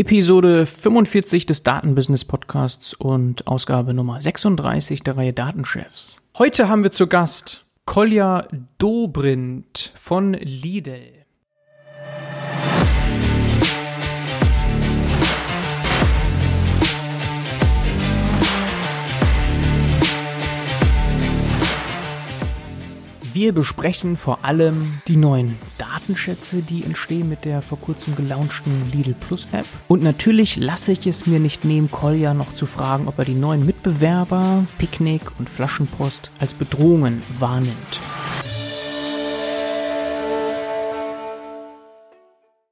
Episode 45 des Datenbusiness Podcasts und Ausgabe Nummer 36 der Reihe Datenchefs. Heute haben wir zu Gast Kolja Dobrindt von Lidl. Wir besprechen vor allem die neuen Datenschätze, die entstehen mit der vor kurzem gelaunchten Lidl Plus App. Und natürlich lasse ich es mir nicht nehmen, Kolja noch zu fragen, ob er die neuen Mitbewerber, Picknick und Flaschenpost als Bedrohungen wahrnimmt.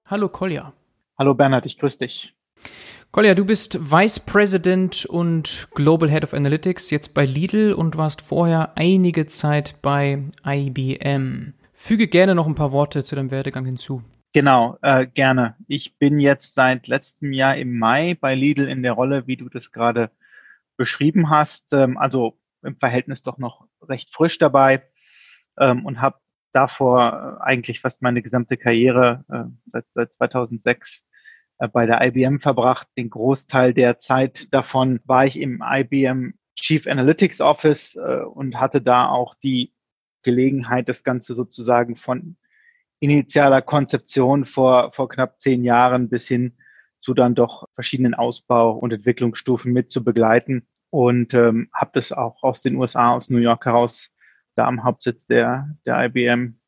Hallo Kolja. Hallo Bernhard, ich grüße dich. Kolja, du bist Vice President und Global Head of Analytics jetzt bei Lidl und warst vorher einige Zeit bei IBM. Füge gerne noch ein paar Worte zu deinem Werdegang hinzu. Genau, äh, gerne. Ich bin jetzt seit letztem Jahr im Mai bei Lidl in der Rolle, wie du das gerade beschrieben hast. Ähm, also im Verhältnis doch noch recht frisch dabei ähm, und habe davor äh, eigentlich fast meine gesamte Karriere äh, seit, seit 2006 äh, bei der IBM verbracht. Den Großteil der Zeit davon war ich im IBM Chief Analytics Office äh, und hatte da auch die Gelegenheit, das Ganze sozusagen von initialer Konzeption vor, vor knapp zehn Jahren bis hin zu dann doch verschiedenen Ausbau- und Entwicklungsstufen mit zu begleiten und ähm, habe das auch aus den USA, aus New York heraus, da am Hauptsitz der, der IBM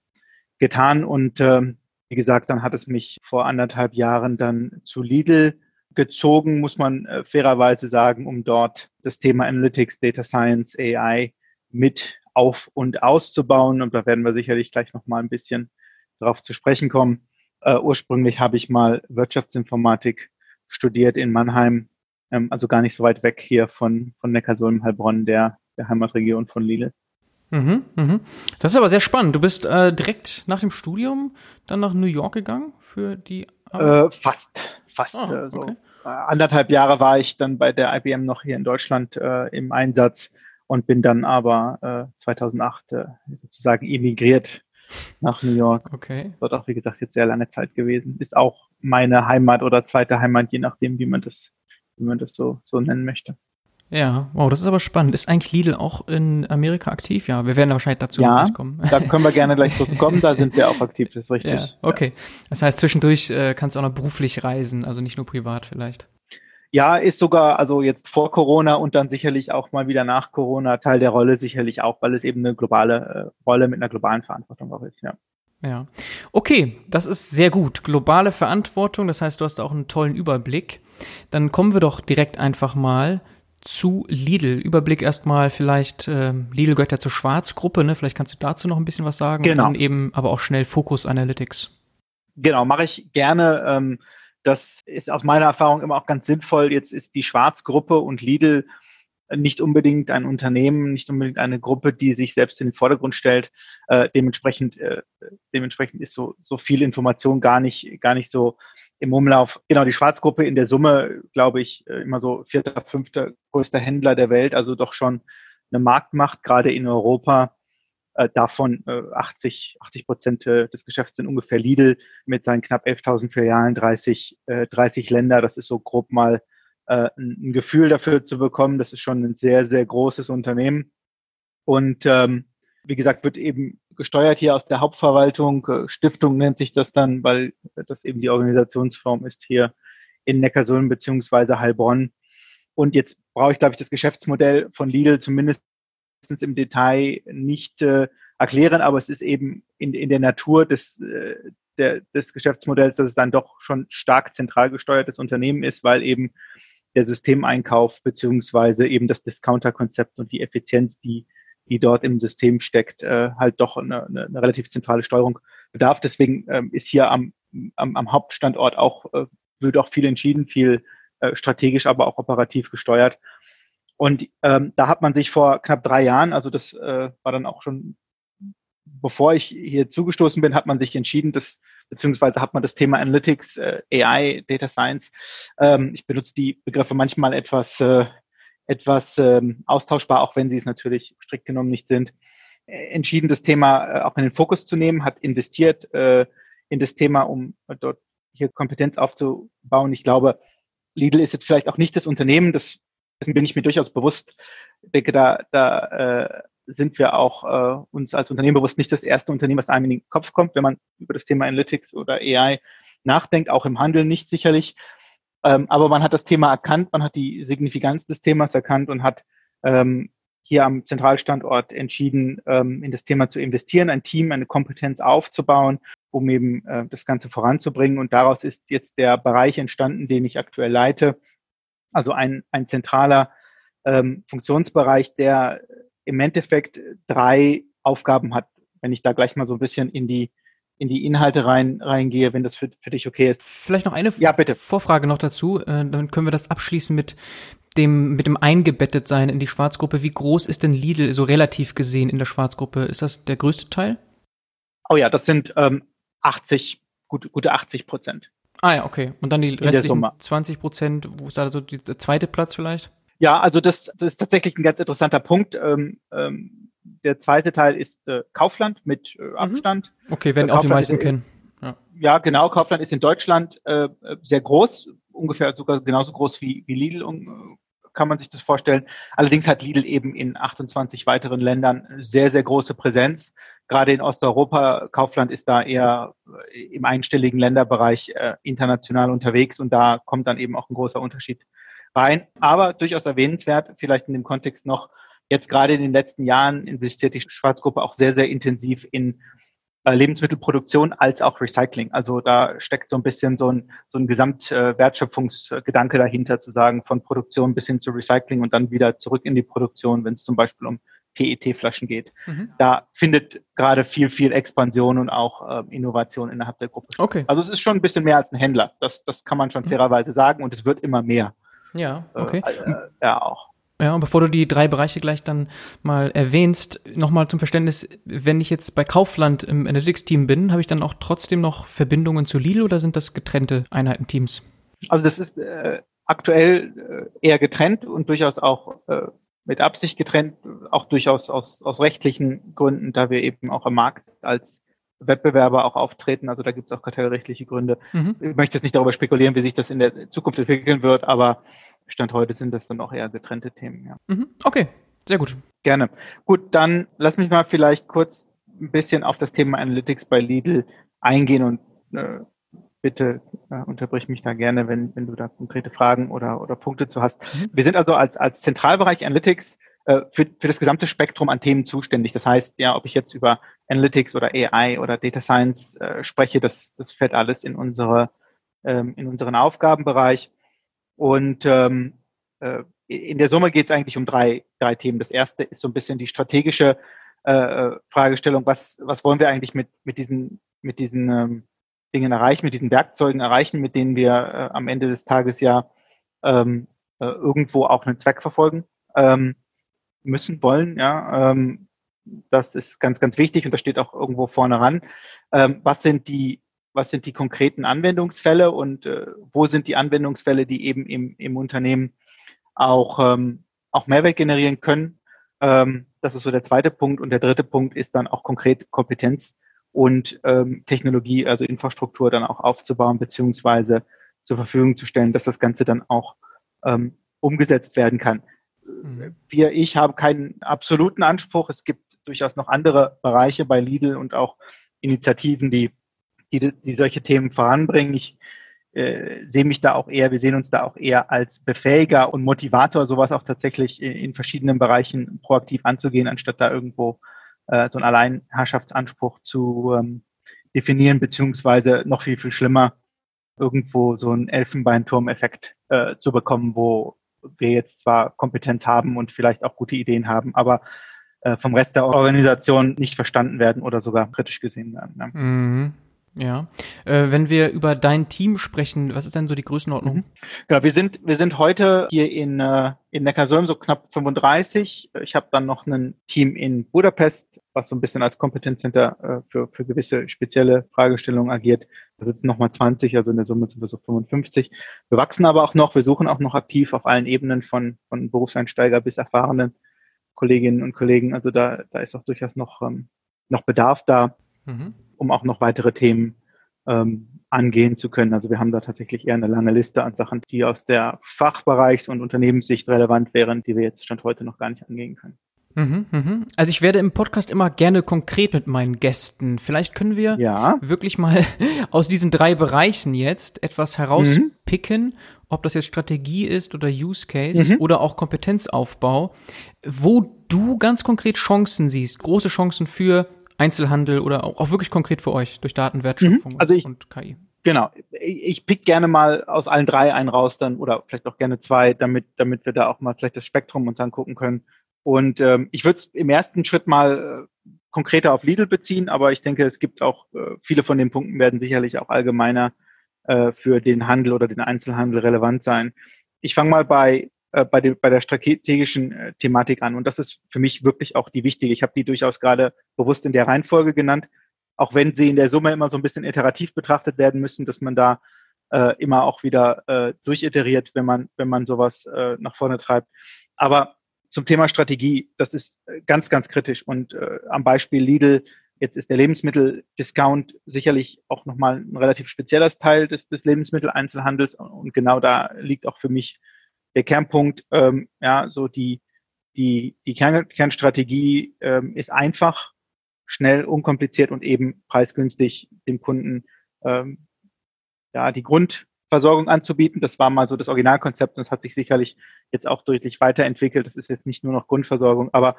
getan und ähm, wie gesagt, dann hat es mich vor anderthalb Jahren dann zu Lidl gezogen, muss man äh, fairerweise sagen, um dort das Thema Analytics, Data Science, AI mit auf und auszubauen. Und da werden wir sicherlich gleich nochmal ein bisschen darauf zu sprechen kommen. Uh, ursprünglich habe ich mal Wirtschaftsinformatik studiert in Mannheim, ähm, also gar nicht so weit weg hier von, von Neckarsulm-Heilbronn, der, der Heimatregion von Lidl. Mhm, mhm. Das ist aber sehr spannend. Du bist äh, direkt nach dem Studium dann nach New York gegangen für die Arbeit? Äh, fast, fast. Oh, äh, so. okay. Äh, anderthalb Jahre war ich dann bei der IBM noch hier in Deutschland äh, im Einsatz und bin dann aber äh, 2008 äh, sozusagen emigriert nach New York. Okay. Dort auch, wie gesagt, jetzt sehr lange Zeit gewesen. Ist auch meine Heimat oder zweite Heimat, je nachdem, wie man das, wie man das so, so nennen möchte. Ja, wow, das ist aber spannend. Ist eigentlich Lidl auch in Amerika aktiv? Ja, wir werden wahrscheinlich dazu ja, kommen. Da können wir gerne gleich dazu kommen, da sind wir auch aktiv, das ist richtig. Ja, okay. Das heißt, zwischendurch äh, kannst du auch noch beruflich reisen, also nicht nur privat vielleicht. Ja, ist sogar, also jetzt vor Corona und dann sicherlich auch mal wieder nach Corona Teil der Rolle sicherlich auch, weil es eben eine globale äh, Rolle mit einer globalen Verantwortung auch ist, ja. Ja. Okay, das ist sehr gut. Globale Verantwortung, das heißt, du hast auch einen tollen Überblick. Dann kommen wir doch direkt einfach mal zu Lidl. Überblick erstmal vielleicht, äh, Lidl gehört ja zur Schwarzgruppe, ne? Vielleicht kannst du dazu noch ein bisschen was sagen. Genau. Und dann eben aber auch schnell Focus Analytics. Genau, mache ich gerne. Ähm, das ist aus meiner Erfahrung immer auch ganz sinnvoll. Jetzt ist die Schwarzgruppe und Lidl nicht unbedingt ein Unternehmen, nicht unbedingt eine Gruppe, die sich selbst in den Vordergrund stellt. Äh, dementsprechend, äh, dementsprechend ist so, so viel Information gar nicht, gar nicht so im Umlauf. Genau, die Schwarzgruppe in der Summe, glaube ich, äh, immer so vierter, fünfter größter Händler der Welt, also doch schon eine Marktmacht, gerade in Europa. Äh, davon äh, 80, 80 Prozent des Geschäfts sind ungefähr Lidl mit seinen knapp 11.000 Filialen, 30, äh, 30 Länder. Das ist so grob mal ein Gefühl dafür zu bekommen. Das ist schon ein sehr, sehr großes Unternehmen. Und ähm, wie gesagt, wird eben gesteuert hier aus der Hauptverwaltung. Äh, Stiftung nennt sich das dann, weil das eben die Organisationsform ist hier in Neckarsulm beziehungsweise Heilbronn. Und jetzt brauche ich, glaube ich, das Geschäftsmodell von Lidl zumindest im Detail nicht äh, erklären, aber es ist eben in, in der Natur des, äh, der, des Geschäftsmodells, dass es dann doch schon stark zentral gesteuertes Unternehmen ist, weil eben der Systemeinkauf beziehungsweise eben das Discounter-Konzept und die Effizienz, die die dort im System steckt, äh, halt doch eine, eine, eine relativ zentrale Steuerung bedarf. Deswegen ähm, ist hier am, am, am Hauptstandort auch, äh, wird auch viel entschieden, viel äh, strategisch, aber auch operativ gesteuert. Und ähm, da hat man sich vor knapp drei Jahren, also das äh, war dann auch schon, bevor ich hier zugestoßen bin, hat man sich entschieden, dass beziehungsweise hat man das Thema Analytics, äh, AI, Data Science. Ähm, ich benutze die Begriffe manchmal etwas äh, etwas ähm, austauschbar, auch wenn sie es natürlich strikt genommen nicht sind, äh, entschieden, das Thema äh, auch in den Fokus zu nehmen, hat investiert äh, in das Thema, um dort hier Kompetenz aufzubauen. Ich glaube, Lidl ist jetzt vielleicht auch nicht das Unternehmen, das, dessen bin ich mir durchaus bewusst. Ich denke, da, da äh, sind wir auch äh, uns als Unternehmen bewusst nicht das erste Unternehmen, was einem in den Kopf kommt, wenn man über das Thema Analytics oder AI nachdenkt, auch im Handel nicht sicherlich. Ähm, aber man hat das Thema erkannt, man hat die Signifikanz des Themas erkannt und hat ähm, hier am Zentralstandort entschieden, ähm, in das Thema zu investieren, ein Team, eine Kompetenz aufzubauen, um eben äh, das Ganze voranzubringen. Und daraus ist jetzt der Bereich entstanden, den ich aktuell leite. Also ein, ein zentraler ähm, Funktionsbereich, der im Endeffekt drei Aufgaben hat. Wenn ich da gleich mal so ein bisschen in die in die Inhalte rein reingehe, wenn das für, für dich okay ist. Vielleicht noch eine ja, bitte. Vorfrage noch dazu, äh, dann können wir das abschließen mit dem mit dem eingebettet sein in die Schwarzgruppe. Wie groß ist denn Lidl so relativ gesehen in der Schwarzgruppe? Ist das der größte Teil? Oh ja, das sind ähm, 80 gute gute 80 Prozent. Ah ja, okay. Und dann die restlichen 20 Prozent, wo ist da so der zweite Platz vielleicht? Ja, also das, das ist tatsächlich ein ganz interessanter Punkt. Ähm, ähm, der zweite Teil ist äh, Kaufland mit äh, mhm. Abstand. Okay, werden äh, auch die meisten ist, kennen. Ja. ja. genau. Kaufland ist in Deutschland äh, sehr groß, ungefähr sogar genauso groß wie, wie Lidl, um, kann man sich das vorstellen. Allerdings hat Lidl eben in 28 weiteren Ländern sehr, sehr große Präsenz. Gerade in Osteuropa, Kaufland ist da eher äh, im einstelligen Länderbereich äh, international unterwegs und da kommt dann eben auch ein großer Unterschied rein. Aber durchaus erwähnenswert, vielleicht in dem Kontext noch, jetzt gerade in den letzten Jahren investiert die Schwarzgruppe auch sehr, sehr intensiv in äh, Lebensmittelproduktion als auch Recycling. Also da steckt so ein bisschen so ein, so ein Gesamtwertschöpfungsgedanke äh, dahinter, zu sagen, von Produktion bis hin zu Recycling und dann wieder zurück in die Produktion, wenn es zum Beispiel um PET-Flaschen geht. Mhm. Da findet gerade viel, viel Expansion und auch äh, Innovation innerhalb der Gruppe. Okay. Also es ist schon ein bisschen mehr als ein Händler. Das, das kann man schon mhm. fairerweise sagen und es wird immer mehr. Ja, äh, okay. Äh, ja, auch. Ja, und bevor du die drei Bereiche gleich dann mal erwähnst, nochmal zum Verständnis, wenn ich jetzt bei Kaufland im Analytics-Team bin, habe ich dann auch trotzdem noch Verbindungen zu Lidl oder sind das getrennte Einheitenteams? Also das ist äh, aktuell äh, eher getrennt und durchaus auch äh, mit Absicht getrennt, auch durchaus aus, aus rechtlichen Gründen, da wir eben auch am Markt als Wettbewerber auch auftreten. Also da gibt es auch kartellrechtliche Gründe. Mhm. Ich möchte jetzt nicht darüber spekulieren, wie sich das in der Zukunft entwickeln wird, aber Stand heute sind das dann auch eher getrennte Themen. Ja. Mhm. Okay, sehr gut. Gerne. Gut, dann lass mich mal vielleicht kurz ein bisschen auf das Thema Analytics bei Lidl eingehen und äh, bitte äh, unterbrich mich da gerne, wenn, wenn du da konkrete Fragen oder, oder Punkte zu hast. Mhm. Wir sind also als, als Zentralbereich Analytics äh, für, für das gesamte Spektrum an Themen zuständig. Das heißt, ja, ob ich jetzt über Analytics oder AI oder Data Science äh, spreche, das, das fällt alles in unsere ähm, in unseren Aufgabenbereich. Und ähm, äh, in der Summe geht es eigentlich um drei, drei Themen. Das erste ist so ein bisschen die strategische äh, Fragestellung, was, was wollen wir eigentlich mit, mit diesen, mit diesen ähm, Dingen erreichen, mit diesen Werkzeugen erreichen, mit denen wir äh, am Ende des Tages ja ähm, äh, irgendwo auch einen Zweck verfolgen. Ähm, müssen, wollen, ja. Ähm, das ist ganz, ganz wichtig und das steht auch irgendwo vorne ran. Ähm, was sind die, was sind die konkreten Anwendungsfälle und äh, wo sind die Anwendungsfälle, die eben im, im Unternehmen auch, ähm, auch Mehrwert generieren können? Ähm, das ist so der zweite Punkt. Und der dritte Punkt ist dann auch konkret Kompetenz und ähm, Technologie, also Infrastruktur dann auch aufzubauen, beziehungsweise zur Verfügung zu stellen, dass das Ganze dann auch ähm, umgesetzt werden kann. Mhm. Wir, ich habe keinen absoluten Anspruch. Es gibt durchaus noch andere Bereiche bei Lidl und auch Initiativen, die, die, die solche Themen voranbringen. Ich äh, sehe mich da auch eher, wir sehen uns da auch eher als Befähiger und Motivator, sowas auch tatsächlich in, in verschiedenen Bereichen proaktiv anzugehen, anstatt da irgendwo äh, so einen Alleinherrschaftsanspruch zu ähm, definieren, beziehungsweise noch viel, viel schlimmer, irgendwo so einen Elfenbeinturm-Effekt äh, zu bekommen, wo wir jetzt zwar Kompetenz haben und vielleicht auch gute Ideen haben, aber äh, vom Rest der Organisation nicht verstanden werden oder sogar kritisch gesehen werden. Ne? Mhm. Ja. Äh, wenn wir über dein Team sprechen, was ist denn so die Größenordnung? Mhm. Genau, wir sind, wir sind heute hier in, äh, in Neckarsulm so knapp 35. Ich habe dann noch ein Team in Budapest, was so ein bisschen als Kompetenzcenter äh, für, für gewisse spezielle Fragestellungen agiert. Da sitzen nochmal 20, also in der Summe sind wir so 55. Wir wachsen aber auch noch, wir suchen auch noch aktiv auf allen Ebenen von, von Berufseinsteiger bis erfahrenen Kolleginnen und Kollegen. Also da, da ist auch durchaus noch, ähm, noch Bedarf da. Mhm um auch noch weitere Themen ähm, angehen zu können. Also wir haben da tatsächlich eher eine lange Liste an Sachen, die aus der Fachbereichs- und Unternehmenssicht relevant wären, die wir jetzt Stand heute noch gar nicht angehen können. Mhm, mhm. Also ich werde im Podcast immer gerne konkret mit meinen Gästen. Vielleicht können wir ja. wirklich mal aus diesen drei Bereichen jetzt etwas herauspicken, mhm. ob das jetzt Strategie ist oder Use Case mhm. oder auch Kompetenzaufbau, wo du ganz konkret Chancen siehst, große Chancen für Einzelhandel oder auch, auch wirklich konkret für euch durch Datenwertschöpfung mhm. also ich, und KI. Genau. Ich pick gerne mal aus allen drei einen raus dann oder vielleicht auch gerne zwei, damit, damit wir da auch mal vielleicht das Spektrum uns angucken können. Und ähm, ich würde es im ersten Schritt mal äh, konkreter auf Lidl beziehen, aber ich denke, es gibt auch äh, viele von den Punkten werden sicherlich auch allgemeiner äh, für den Handel oder den Einzelhandel relevant sein. Ich fange mal bei äh, bei, der, bei der strategischen äh, Thematik an. Und das ist für mich wirklich auch die wichtige. Ich habe die durchaus gerade bewusst in der Reihenfolge genannt, auch wenn sie in der Summe immer so ein bisschen iterativ betrachtet werden müssen, dass man da äh, immer auch wieder äh, durchiteriert, wenn man, wenn man sowas äh, nach vorne treibt. Aber zum Thema Strategie, das ist äh, ganz, ganz kritisch. Und äh, am Beispiel Lidl, jetzt ist der Lebensmitteldiscount sicherlich auch nochmal ein relativ spezieller Teil des, des Lebensmitteleinzelhandels. Und genau da liegt auch für mich der Kernpunkt, ähm, ja, so die, die, die Kern, Kernstrategie ähm, ist einfach, schnell, unkompliziert und eben preisgünstig dem Kunden ähm, ja, die Grundversorgung anzubieten. Das war mal so das Originalkonzept und das hat sich sicherlich jetzt auch deutlich weiterentwickelt. Das ist jetzt nicht nur noch Grundversorgung, aber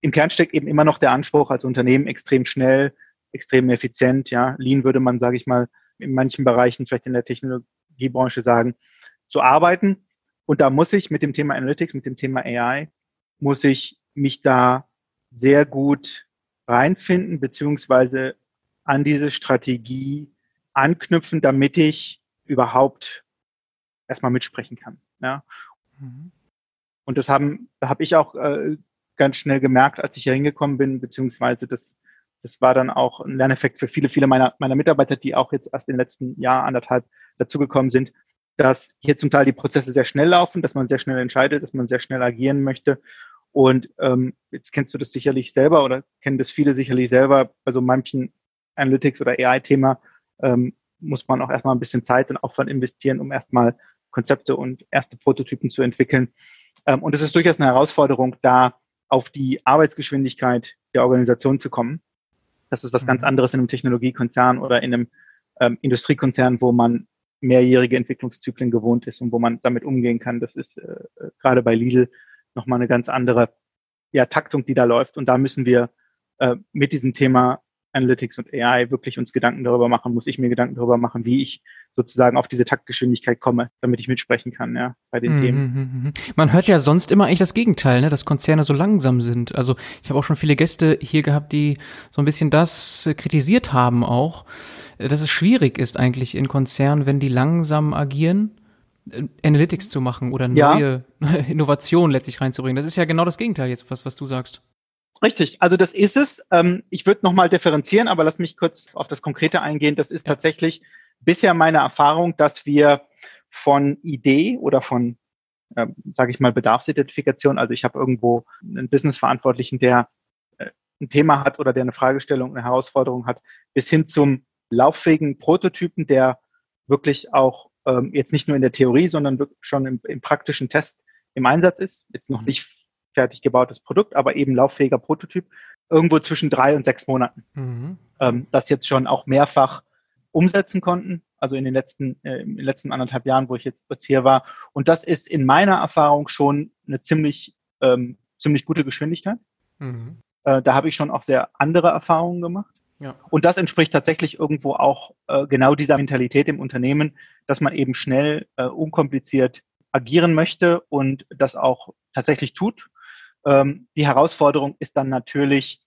im Kern steckt eben immer noch der Anspruch als Unternehmen extrem schnell, extrem effizient. Ja, Lean würde man, sage ich mal, in manchen Bereichen, vielleicht in der Technologiebranche sagen, zu arbeiten. Und da muss ich mit dem Thema Analytics, mit dem Thema AI, muss ich mich da sehr gut reinfinden, beziehungsweise an diese Strategie anknüpfen, damit ich überhaupt erstmal mitsprechen kann. Ja. Mhm. Und das haben, da habe ich auch äh, ganz schnell gemerkt, als ich hier hingekommen bin, beziehungsweise das, das war dann auch ein Lerneffekt für viele, viele meiner, meiner Mitarbeiter, die auch jetzt erst den letzten Jahr, anderthalb dazugekommen sind, dass hier zum Teil die Prozesse sehr schnell laufen, dass man sehr schnell entscheidet, dass man sehr schnell agieren möchte. Und ähm, jetzt kennst du das sicherlich selber oder kennen das viele sicherlich selber. Bei so manchen Analytics oder AI-Thema ähm, muss man auch erstmal ein bisschen Zeit und Aufwand investieren, um erstmal Konzepte und erste Prototypen zu entwickeln. Ähm, und es ist durchaus eine Herausforderung, da auf die Arbeitsgeschwindigkeit der Organisation zu kommen. Das ist was mhm. ganz anderes in einem Technologiekonzern oder in einem ähm, Industriekonzern, wo man mehrjährige Entwicklungszyklen gewohnt ist und wo man damit umgehen kann. Das ist äh, gerade bei Lidl nochmal eine ganz andere ja, Taktung, die da läuft. Und da müssen wir äh, mit diesem Thema Analytics und AI wirklich uns Gedanken darüber machen, muss ich mir Gedanken darüber machen, wie ich sozusagen auf diese Taktgeschwindigkeit komme, damit ich mitsprechen kann, ja, bei den mhm, Themen. Mhm, mhm. Man hört ja sonst immer eigentlich das Gegenteil, ne, dass Konzerne so langsam sind. Also ich habe auch schon viele Gäste hier gehabt, die so ein bisschen das kritisiert haben auch, äh, dass es schwierig ist eigentlich in Konzernen, wenn die langsam agieren, äh, Analytics zu machen oder neue ja. Innovationen letztlich reinzubringen. Das ist ja genau das Gegenteil jetzt, was, was du sagst. Richtig, also das ist es. Ähm, ich würde nochmal differenzieren, aber lass mich kurz auf das Konkrete eingehen. Das ist tatsächlich bisher meine Erfahrung, dass wir von Idee oder von, äh, sage ich mal, Bedarfsidentifikation, also ich habe irgendwo einen Businessverantwortlichen, der äh, ein Thema hat oder der eine Fragestellung, eine Herausforderung hat, bis hin zum lauffähigen Prototypen, der wirklich auch ähm, jetzt nicht nur in der Theorie, sondern schon im, im praktischen Test im Einsatz ist. Jetzt noch nicht fertig gebautes Produkt, aber eben lauffähiger Prototyp, irgendwo zwischen drei und sechs Monaten. Mhm. Ähm, das jetzt schon auch mehrfach umsetzen konnten, also in den letzten, äh, in den letzten anderthalb Jahren, wo ich jetzt, jetzt hier war. Und das ist in meiner Erfahrung schon eine ziemlich, ähm, ziemlich gute Geschwindigkeit. Mhm. Äh, da habe ich schon auch sehr andere Erfahrungen gemacht. Ja. Und das entspricht tatsächlich irgendwo auch äh, genau dieser Mentalität im Unternehmen, dass man eben schnell, äh, unkompliziert agieren möchte und das auch tatsächlich tut. Ähm, die Herausforderung ist dann natürlich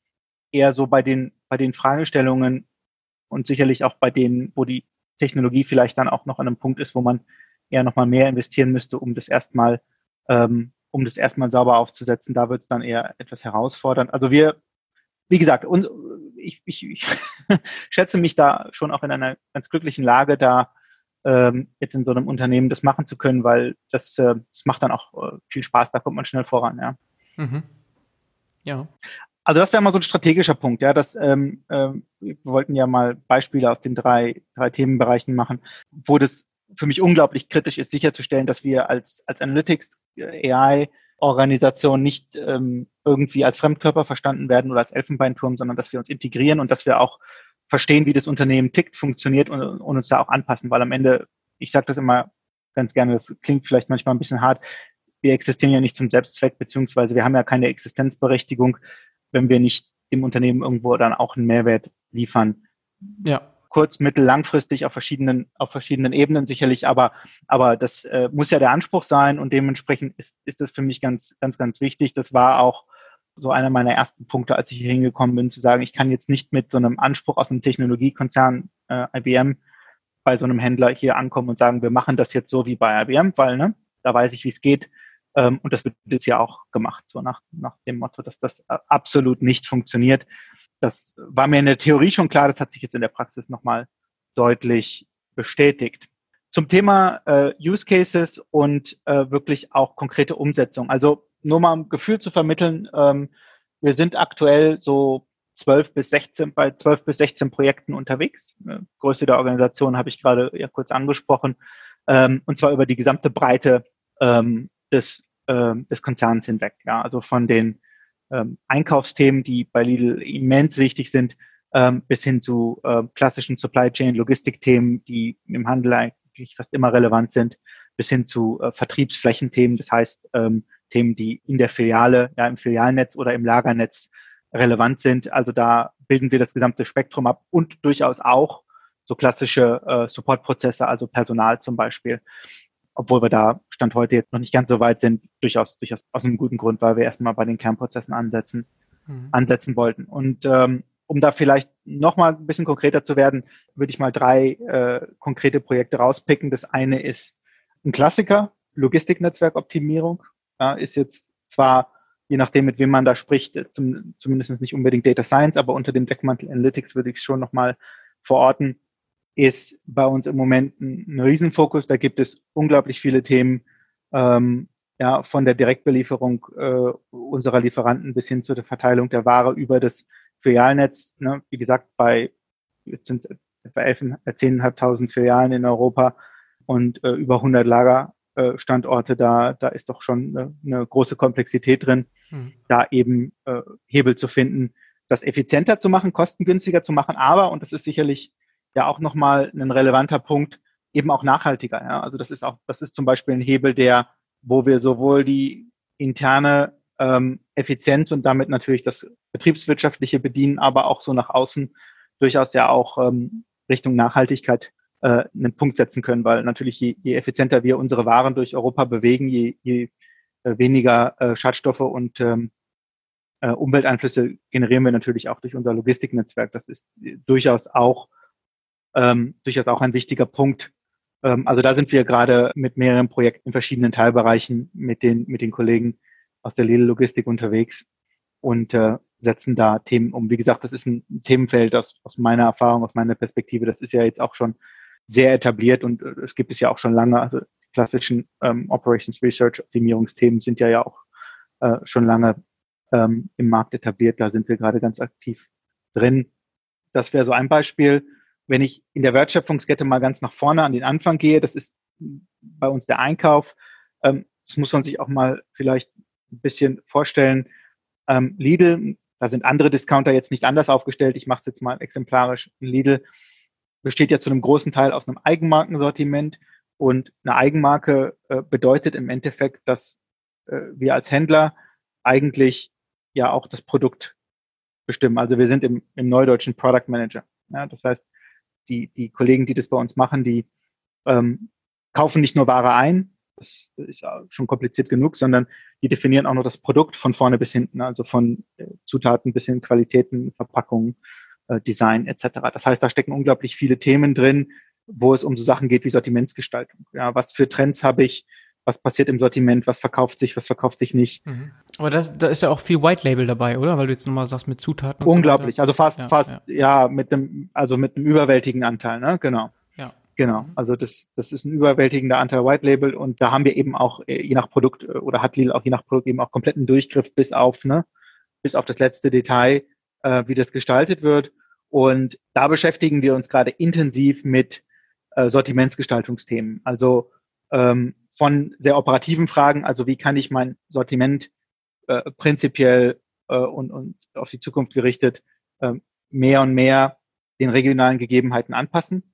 eher so bei den, bei den Fragestellungen und sicherlich auch bei denen, wo die Technologie vielleicht dann auch noch an einem Punkt ist, wo man eher nochmal mehr investieren müsste, um das erstmal, ähm, um das erstmal sauber aufzusetzen. Da wird es dann eher etwas herausfordernd. Also wir, wie gesagt, und ich, ich, ich schätze mich da schon auch in einer ganz glücklichen Lage, da ähm, jetzt in so einem Unternehmen das machen zu können, weil das, äh, das macht dann auch äh, viel Spaß, da kommt man schnell voran, ja. Mhm. Ja. Also das wäre mal so ein strategischer Punkt, ja. Das, ähm, äh, wir wollten ja mal Beispiele aus den drei, drei Themenbereichen machen, wo das für mich unglaublich kritisch ist, sicherzustellen, dass wir als, als Analytics äh, AI Organisation nicht ähm, irgendwie als Fremdkörper verstanden werden oder als Elfenbeinturm, sondern dass wir uns integrieren und dass wir auch verstehen, wie das Unternehmen tickt, funktioniert und, und uns da auch anpassen, weil am Ende, ich sage das immer ganz gerne, das klingt vielleicht manchmal ein bisschen hart, wir existieren ja nicht zum Selbstzweck, beziehungsweise wir haben ja keine Existenzberechtigung, wenn wir nicht dem Unternehmen irgendwo dann auch einen Mehrwert liefern. Ja kurz-, mittel-, langfristig auf verschiedenen, auf verschiedenen Ebenen sicherlich, aber, aber das äh, muss ja der Anspruch sein und dementsprechend ist, ist das für mich ganz, ganz, ganz wichtig. Das war auch so einer meiner ersten Punkte, als ich hier hingekommen bin, zu sagen, ich kann jetzt nicht mit so einem Anspruch aus einem Technologiekonzern äh, IBM bei so einem Händler hier ankommen und sagen, wir machen das jetzt so wie bei IBM, weil ne, da weiß ich, wie es geht. Ähm, und das wird jetzt ja auch gemacht, so nach, nach dem Motto, dass das äh, absolut nicht funktioniert. Das war mir in der Theorie schon klar, das hat sich jetzt in der Praxis nochmal deutlich bestätigt. Zum Thema äh, Use Cases und äh, wirklich auch konkrete Umsetzung. Also nur mal ein Gefühl zu vermitteln, ähm, wir sind aktuell so 12 bis 16, bei 12 bis 16 Projekten unterwegs. Größe der Organisation habe ich gerade ja kurz angesprochen. Ähm, und zwar über die gesamte Breite ähm, des äh, des Konzerns hinweg. Ja, also von den ähm, Einkaufsthemen, die bei Lidl immens wichtig sind, ähm, bis hin zu äh, klassischen Supply Chain Logistikthemen, die im Handel eigentlich fast immer relevant sind, bis hin zu äh, Vertriebsflächenthemen, das heißt ähm, Themen, die in der Filiale, ja im Filialnetz oder im Lagernetz relevant sind. Also da bilden wir das gesamte Spektrum ab und durchaus auch so klassische äh, Supportprozesse, also Personal zum Beispiel obwohl wir da Stand heute jetzt noch nicht ganz so weit sind, durchaus, durchaus aus einem guten Grund, weil wir erstmal bei den Kernprozessen ansetzen, mhm. ansetzen wollten. Und ähm, um da vielleicht nochmal ein bisschen konkreter zu werden, würde ich mal drei äh, konkrete Projekte rauspicken. Das eine ist ein Klassiker, Logistiknetzwerkoptimierung. Ja, ist jetzt zwar, je nachdem, mit wem man da spricht, zum, zumindest nicht unbedingt Data Science, aber unter dem Deckmantel Analytics würde ich es schon nochmal verorten ist bei uns im Moment ein, Riesenfokus. Da gibt es unglaublich viele Themen, ähm, ja, von der Direktbelieferung äh, unserer Lieferanten bis hin zu der Verteilung der Ware über das Filialnetz. Ne? Wie gesagt, bei jetzt sind es etwa 10.500 äh, Filialen in Europa und äh, über 100 Lagerstandorte. Da, da ist doch schon eine, eine große Komplexität drin, mhm. da eben äh, Hebel zu finden, das effizienter zu machen, kostengünstiger zu machen. Aber, und das ist sicherlich ja auch nochmal ein relevanter Punkt, eben auch nachhaltiger. Ja? Also das ist auch, das ist zum Beispiel ein Hebel, der, wo wir sowohl die interne ähm, Effizienz und damit natürlich das betriebswirtschaftliche bedienen, aber auch so nach außen durchaus ja auch ähm, Richtung Nachhaltigkeit äh, einen Punkt setzen können, weil natürlich je, je effizienter wir unsere Waren durch Europa bewegen, je, je äh, weniger äh, Schadstoffe und ähm, äh, Umwelteinflüsse generieren wir natürlich auch durch unser Logistiknetzwerk. Das ist durchaus auch ähm, durchaus auch ein wichtiger Punkt. Ähm, also da sind wir gerade mit mehreren Projekten in verschiedenen Teilbereichen mit den, mit den Kollegen aus der Lidl-Logistik unterwegs und äh, setzen da Themen um. Wie gesagt, das ist ein Themenfeld aus, aus meiner Erfahrung, aus meiner Perspektive. Das ist ja jetzt auch schon sehr etabliert und äh, es gibt es ja auch schon lange. Also klassischen ähm, Operations Research Optimierungsthemen sind ja ja auch äh, schon lange ähm, im Markt etabliert. Da sind wir gerade ganz aktiv drin. Das wäre so ein Beispiel wenn ich in der Wertschöpfungskette mal ganz nach vorne an den Anfang gehe, das ist bei uns der Einkauf. Ähm, das muss man sich auch mal vielleicht ein bisschen vorstellen. Ähm, Lidl, da sind andere Discounter jetzt nicht anders aufgestellt. Ich mache es jetzt mal exemplarisch. Lidl besteht ja zu einem großen Teil aus einem Eigenmarkensortiment und eine Eigenmarke äh, bedeutet im Endeffekt, dass äh, wir als Händler eigentlich ja auch das Produkt bestimmen. Also wir sind im, im neudeutschen Product Manager. Ja, das heißt, die, die Kollegen, die das bei uns machen, die ähm, kaufen nicht nur Ware ein, das ist schon kompliziert genug, sondern die definieren auch noch das Produkt von vorne bis hinten, also von äh, Zutaten bis hin Qualitäten, Verpackungen, äh, Design etc. Das heißt, da stecken unglaublich viele Themen drin, wo es um so Sachen geht wie Sortimentsgestaltung. Ja, was für Trends habe ich? Was passiert im Sortiment? Was verkauft sich? Was verkauft sich nicht? Mhm. Aber das, da ist ja auch viel White Label dabei, oder? Weil du jetzt nochmal sagst mit Zutaten. Unglaublich. So also fast, ja, fast, ja. ja, mit dem, also mit einem überwältigen Anteil, ne? Genau. Ja. Genau. Mhm. Also das, das ist ein überwältigender Anteil White Label und da haben wir eben auch, äh, je nach Produkt äh, oder hat Lidl auch je nach Produkt eben auch kompletten Durchgriff bis auf, ne? bis auf das letzte Detail, äh, wie das gestaltet wird. Und da beschäftigen wir uns gerade intensiv mit äh, Sortimentsgestaltungsthemen. Also ähm, von sehr operativen Fragen, also wie kann ich mein Sortiment äh, prinzipiell äh, und, und auf die Zukunft gerichtet äh, mehr und mehr den regionalen Gegebenheiten anpassen.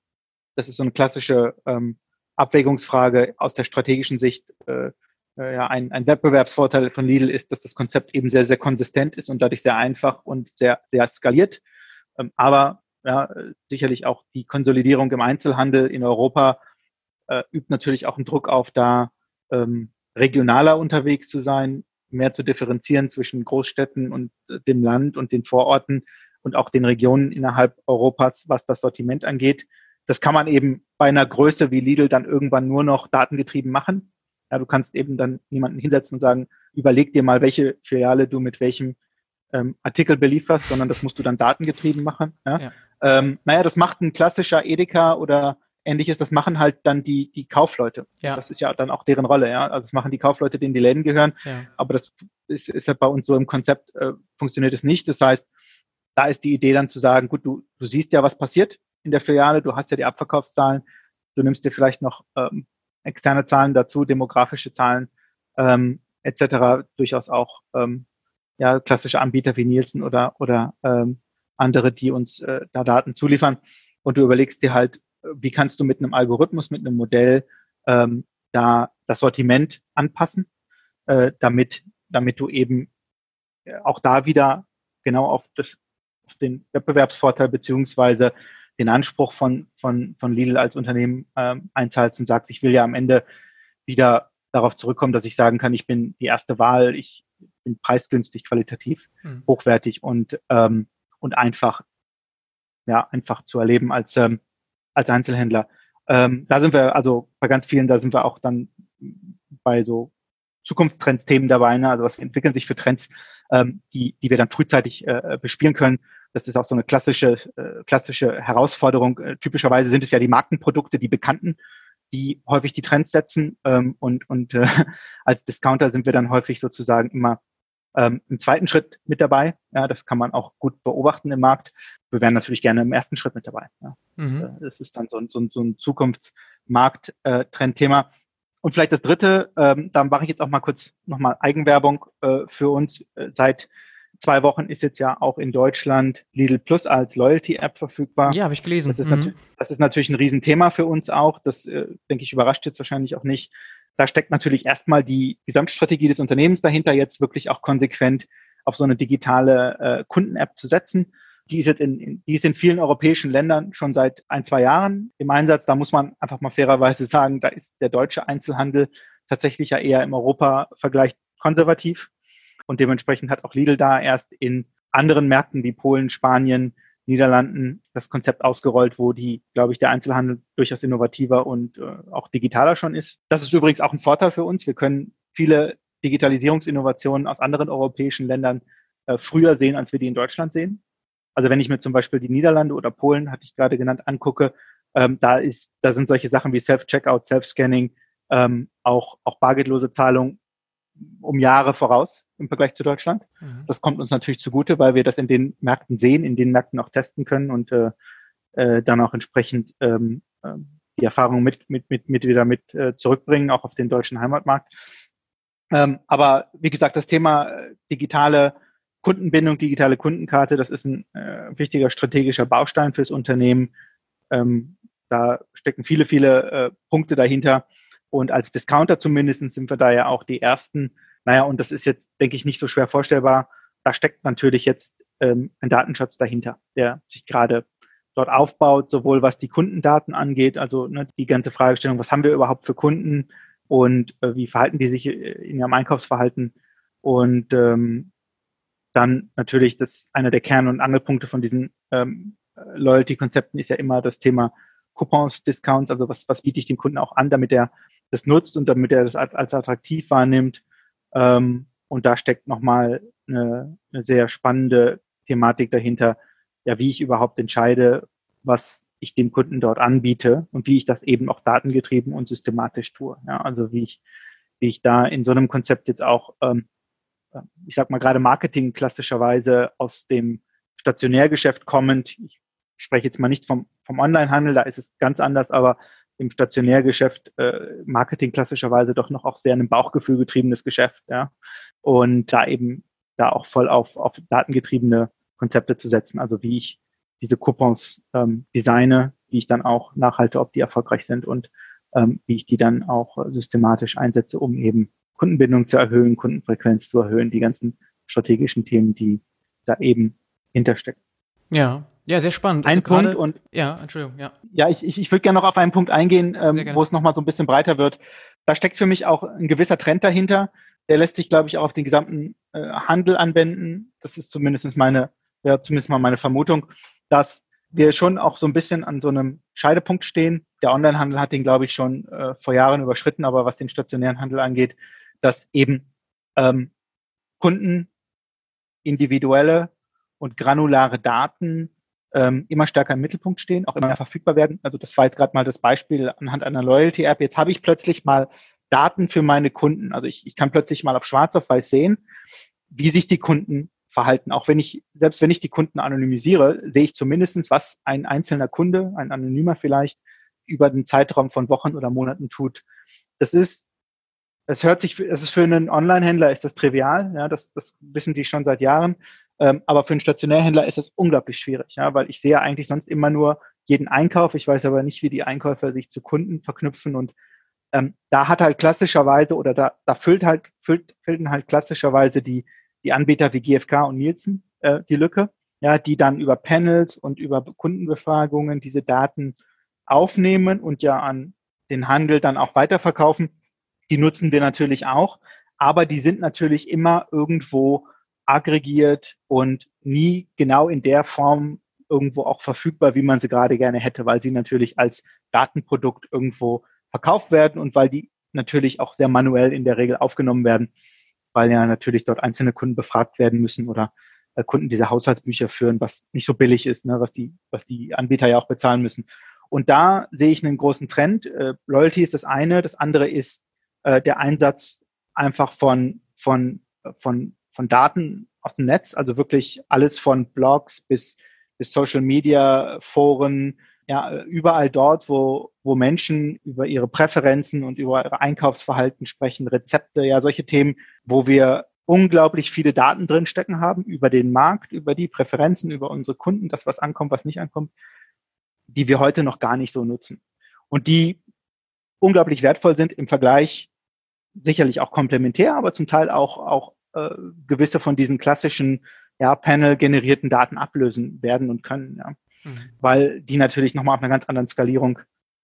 Das ist so eine klassische ähm, Abwägungsfrage aus der strategischen Sicht. Äh, äh, ja, ein, ein Wettbewerbsvorteil von Lidl ist, dass das Konzept eben sehr, sehr konsistent ist und dadurch sehr einfach und sehr, sehr skaliert. Ähm, aber ja, sicherlich auch die Konsolidierung im Einzelhandel in Europa äh, übt natürlich auch einen Druck auf, da ähm, regionaler unterwegs zu sein, mehr zu differenzieren zwischen Großstädten und äh, dem Land und den Vororten und auch den Regionen innerhalb Europas, was das Sortiment angeht. Das kann man eben bei einer Größe wie Lidl dann irgendwann nur noch datengetrieben machen. Ja, du kannst eben dann niemanden hinsetzen und sagen, überleg dir mal, welche Filiale du mit welchem ähm, Artikel belieferst, sondern das musst du dann datengetrieben machen. Ja? ja. Ähm, naja, das macht ein klassischer Edeka oder ähnliches, das machen halt dann die, die Kaufleute. Ja. Das ist ja dann auch deren Rolle, ja. Also das machen die Kaufleute, denen die Läden gehören. Ja. Aber das ist, ist ja bei uns so im Konzept, äh, funktioniert es nicht. Das heißt, da ist die Idee dann zu sagen, gut, du, du siehst ja, was passiert in der Filiale, du hast ja die Abverkaufszahlen, du nimmst dir vielleicht noch ähm, externe Zahlen dazu, demografische Zahlen ähm, etc. durchaus auch ähm, ja klassische Anbieter wie Nielsen oder oder ähm, andere, die uns äh, da Daten zuliefern. Und du überlegst dir halt, wie kannst du mit einem Algorithmus, mit einem Modell ähm, da das Sortiment anpassen, äh, damit damit du eben äh, auch da wieder genau auf das auf den Wettbewerbsvorteil beziehungsweise den Anspruch von, von, von Lidl als Unternehmen ähm, einzahlst und sagst, ich will ja am Ende wieder darauf zurückkommen, dass ich sagen kann, ich bin die erste Wahl, ich bin preisgünstig, qualitativ, mhm. hochwertig und, ähm, und einfach, ja, einfach zu erleben als, ähm, als Einzelhändler. Ähm, da sind wir, also bei ganz vielen, da sind wir auch dann bei so Zukunftstrends-Themen dabei, ne? also was entwickeln sich für Trends, ähm, die, die wir dann frühzeitig äh, bespielen können. Das ist auch so eine klassische, äh, klassische Herausforderung. Äh, typischerweise sind es ja die Markenprodukte, die bekannten, die häufig die Trends setzen. Ähm, und und äh, als Discounter sind wir dann häufig sozusagen immer ähm, im zweiten Schritt mit dabei. Ja, das kann man auch gut beobachten im Markt. Wir wären natürlich gerne im ersten Schritt mit dabei. Ja. Das, mhm. äh, das ist dann so, so, so ein Zukunftsmarkt-Trendthema. Äh, und vielleicht das dritte, ähm, da mache ich jetzt auch mal kurz nochmal Eigenwerbung äh, für uns. Äh, seit zwei Wochen ist jetzt ja auch in Deutschland Lidl Plus als Loyalty-App verfügbar. Ja, habe ich gelesen. Das ist, mhm. das ist, natürlich ein Riesenthema für uns auch. Das, äh, denke ich, überrascht jetzt wahrscheinlich auch nicht. Da steckt natürlich erstmal die Gesamtstrategie des Unternehmens dahinter, jetzt wirklich auch konsequent auf so eine digitale äh, Kunden-App zu setzen. Die ist jetzt in, in, die ist in vielen europäischen Ländern schon seit ein, zwei Jahren im Einsatz. Da muss man einfach mal fairerweise sagen, da ist der deutsche Einzelhandel tatsächlich ja eher im Europa-Vergleich konservativ. Und dementsprechend hat auch Lidl da erst in anderen Märkten wie Polen, Spanien, Niederlanden das Konzept ausgerollt, wo die, glaube ich, der Einzelhandel durchaus innovativer und äh, auch digitaler schon ist. Das ist übrigens auch ein Vorteil für uns. Wir können viele Digitalisierungsinnovationen aus anderen europäischen Ländern äh, früher sehen, als wir die in Deutschland sehen. Also wenn ich mir zum Beispiel die Niederlande oder Polen, hatte ich gerade genannt, angucke, ähm, da ist, da sind solche Sachen wie Self-Checkout, Self-Scanning, ähm, auch, auch bargeldlose Zahlung um Jahre voraus im Vergleich zu Deutschland. Mhm. Das kommt uns natürlich zugute, weil wir das in den Märkten sehen, in den Märkten auch testen können und äh, äh, dann auch entsprechend ähm, äh, die Erfahrung mit, mit, mit, mit wieder mit äh, zurückbringen, auch auf den deutschen Heimatmarkt. Ähm, aber wie gesagt, das Thema äh, digitale Kundenbindung, digitale Kundenkarte, das ist ein äh, wichtiger strategischer Baustein fürs Unternehmen. Ähm, da stecken viele, viele äh, Punkte dahinter. Und als Discounter zumindest sind wir da ja auch die ersten. Naja, und das ist jetzt, denke ich, nicht so schwer vorstellbar. Da steckt natürlich jetzt ähm, ein Datenschatz dahinter, der sich gerade dort aufbaut, sowohl was die Kundendaten angeht, also ne, die ganze Fragestellung, was haben wir überhaupt für Kunden und äh, wie verhalten die sich äh, in ihrem Einkaufsverhalten und ähm, dann natürlich das einer der Kern- und Angelpunkte von diesen ähm, Loyalty-Konzepten ist ja immer das Thema Coupons, Discounts, also was, was biete ich dem Kunden auch an, damit er das nutzt und damit er das als attraktiv wahrnimmt. Ähm, und da steckt nochmal eine, eine sehr spannende Thematik dahinter, ja, wie ich überhaupt entscheide, was ich dem Kunden dort anbiete und wie ich das eben auch datengetrieben und systematisch tue. Ja, also wie ich, wie ich da in so einem Konzept jetzt auch ähm, äh, ich sag mal gerade Marketing klassischerweise aus dem Stationärgeschäft kommend, ich spreche jetzt mal nicht vom, vom Onlinehandel, da ist es ganz anders, aber im Stationärgeschäft äh, Marketing klassischerweise doch noch auch sehr ein Bauchgefühl getriebenes Geschäft, ja. Und da eben da auch voll auf, auf datengetriebene Konzepte zu setzen, also wie ich diese Coupons ähm, designe, wie ich dann auch nachhalte, ob die erfolgreich sind und ähm, wie ich die dann auch systematisch einsetze, um eben Kundenbindung zu erhöhen, Kundenfrequenz zu erhöhen, die ganzen strategischen Themen, die da eben hinterstecken. Ja, ja, sehr spannend. Ein also Punkt grade, und ja, Entschuldigung, ja. Ja, ich, ich, ich würde gerne noch auf einen Punkt eingehen, ähm, wo es nochmal so ein bisschen breiter wird. Da steckt für mich auch ein gewisser Trend dahinter. Der lässt sich, glaube ich, auch auf den gesamten äh, Handel anwenden. Das ist zumindest meine, ja, zumindest mal meine Vermutung, dass wir schon auch so ein bisschen an so einem Scheidepunkt stehen. Der Onlinehandel hat den, glaube ich, schon äh, vor Jahren überschritten, aber was den stationären Handel angeht, dass eben ähm, Kunden individuelle und granulare Daten ähm, immer stärker im Mittelpunkt stehen, auch immer verfügbar werden. Also das war jetzt gerade mal das Beispiel anhand einer Loyalty-App. Jetzt habe ich plötzlich mal Daten für meine Kunden. Also ich, ich kann plötzlich mal auf schwarz auf weiß sehen, wie sich die Kunden verhalten. Auch wenn ich, selbst wenn ich die Kunden anonymisiere, sehe ich zumindestens, was ein einzelner Kunde, ein Anonymer vielleicht, über den Zeitraum von Wochen oder Monaten tut. Das ist, das hört sich, das ist für einen Online-Händler ist das trivial, ja, das, das wissen die schon seit Jahren. Ähm, aber für einen Stationärhändler ist das unglaublich schwierig, ja, weil ich sehe eigentlich sonst immer nur jeden Einkauf. Ich weiß aber nicht, wie die Einkäufer sich zu Kunden verknüpfen und ähm, da hat halt klassischerweise oder da, da füllt halt, füllt, füllten halt klassischerweise die, die Anbieter wie GfK und Nielsen äh, die Lücke, ja, die dann über Panels und über Kundenbefragungen diese Daten aufnehmen und ja an den Handel dann auch weiterverkaufen. Die nutzen wir natürlich auch, aber die sind natürlich immer irgendwo aggregiert und nie genau in der Form irgendwo auch verfügbar, wie man sie gerade gerne hätte, weil sie natürlich als Datenprodukt irgendwo verkauft werden und weil die natürlich auch sehr manuell in der Regel aufgenommen werden weil ja natürlich dort einzelne Kunden befragt werden müssen oder äh, Kunden diese Haushaltsbücher führen, was nicht so billig ist, ne, was die, was die Anbieter ja auch bezahlen müssen. Und da sehe ich einen großen Trend. Äh, Loyalty ist das eine, das andere ist äh, der Einsatz einfach von, von, von, von Daten aus dem Netz, also wirklich alles von Blogs bis, bis Social Media, Foren, ja, überall dort, wo, wo Menschen über ihre Präferenzen und über ihre Einkaufsverhalten sprechen, Rezepte, ja, solche Themen, wo wir unglaublich viele Daten drinstecken haben über den Markt, über die Präferenzen, über unsere Kunden, das, was ankommt, was nicht ankommt, die wir heute noch gar nicht so nutzen. Und die unglaublich wertvoll sind im Vergleich sicherlich auch komplementär, aber zum Teil auch, auch äh, gewisse von diesen klassischen ja, Panel-generierten Daten ablösen werden und können. Ja mhm. weil die natürlich nochmal auf einer ganz anderen Skalierung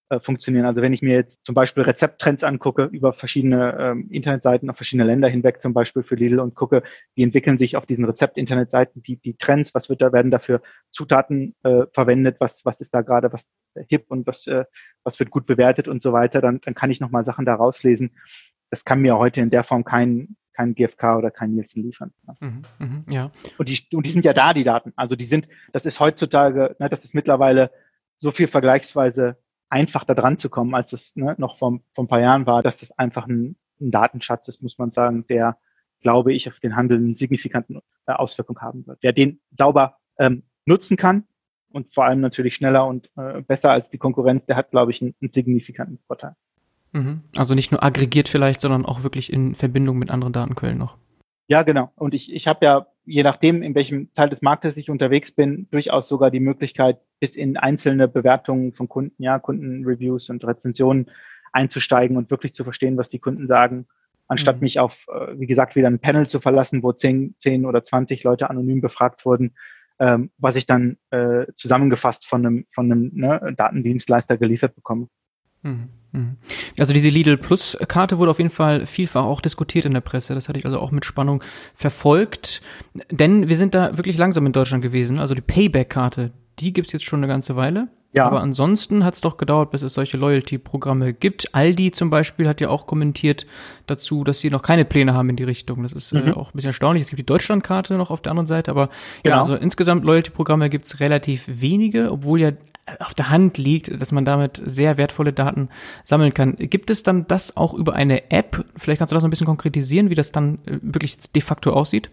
äh, funktionieren. Also wenn ich mir jetzt zum Beispiel Rezepttrends angucke über verschiedene ähm, Internetseiten auf verschiedene Länder hinweg, zum Beispiel für Lidl und gucke, wie entwickeln sich auf diesen Rezept-Internetseiten die, die Trends, was wird da, werden dafür Zutaten äh, verwendet, was, was ist da gerade, was hip und was, äh, was wird gut bewertet und so weiter, dann, dann kann ich nochmal Sachen da rauslesen. Das kann mir heute in der Form kein, kein GFK oder kein Nielsen liefern. Mhm, mh, ja. Und die, und die sind ja da, die Daten. Also die sind, das ist heutzutage, ne, das ist mittlerweile so viel vergleichsweise einfach da dran zu kommen, als es ne, noch vor, vor ein paar Jahren war, dass das einfach ein, ein Datenschatz ist, muss man sagen, der, glaube ich, auf den Handel einen signifikanten äh, Auswirkung haben wird. Wer den sauber ähm, nutzen kann und vor allem natürlich schneller und äh, besser als die Konkurrenz, der hat, glaube ich, einen, einen signifikanten Vorteil. Mhm. Also nicht nur aggregiert vielleicht, sondern auch wirklich in Verbindung mit anderen Datenquellen noch. Ja, genau. Und ich, ich habe ja, je nachdem, in welchem Teil des Marktes ich unterwegs bin, durchaus sogar die Möglichkeit, bis in einzelne Bewertungen von Kunden, ja, Kundenreviews und Rezensionen einzusteigen und wirklich zu verstehen, was die Kunden sagen, anstatt mhm. mich auf, äh, wie gesagt, wieder ein Panel zu verlassen, wo zehn, zehn oder zwanzig Leute anonym befragt wurden, ähm, was ich dann äh, zusammengefasst von einem, von einem ne, Datendienstleister geliefert bekomme. Mhm. Mhm. Also diese Lidl Plus Karte wurde auf jeden Fall vielfach auch diskutiert in der Presse. Das hatte ich also auch mit Spannung verfolgt. Denn wir sind da wirklich langsam in Deutschland gewesen. Also die Payback-Karte, die gibt's jetzt schon eine ganze Weile. Ja. Aber ansonsten hat's doch gedauert, bis es solche Loyalty-Programme gibt. Aldi zum Beispiel hat ja auch kommentiert dazu, dass sie noch keine Pläne haben in die Richtung. Das ist äh, mhm. äh, auch ein bisschen erstaunlich. Es gibt die Deutschlandkarte noch auf der anderen Seite, aber genau. ja, also insgesamt Loyalty-Programme gibt's relativ wenige, obwohl ja auf der Hand liegt, dass man damit sehr wertvolle Daten sammeln kann. Gibt es dann das auch über eine App? Vielleicht kannst du das ein bisschen konkretisieren, wie das dann äh, wirklich de facto aussieht?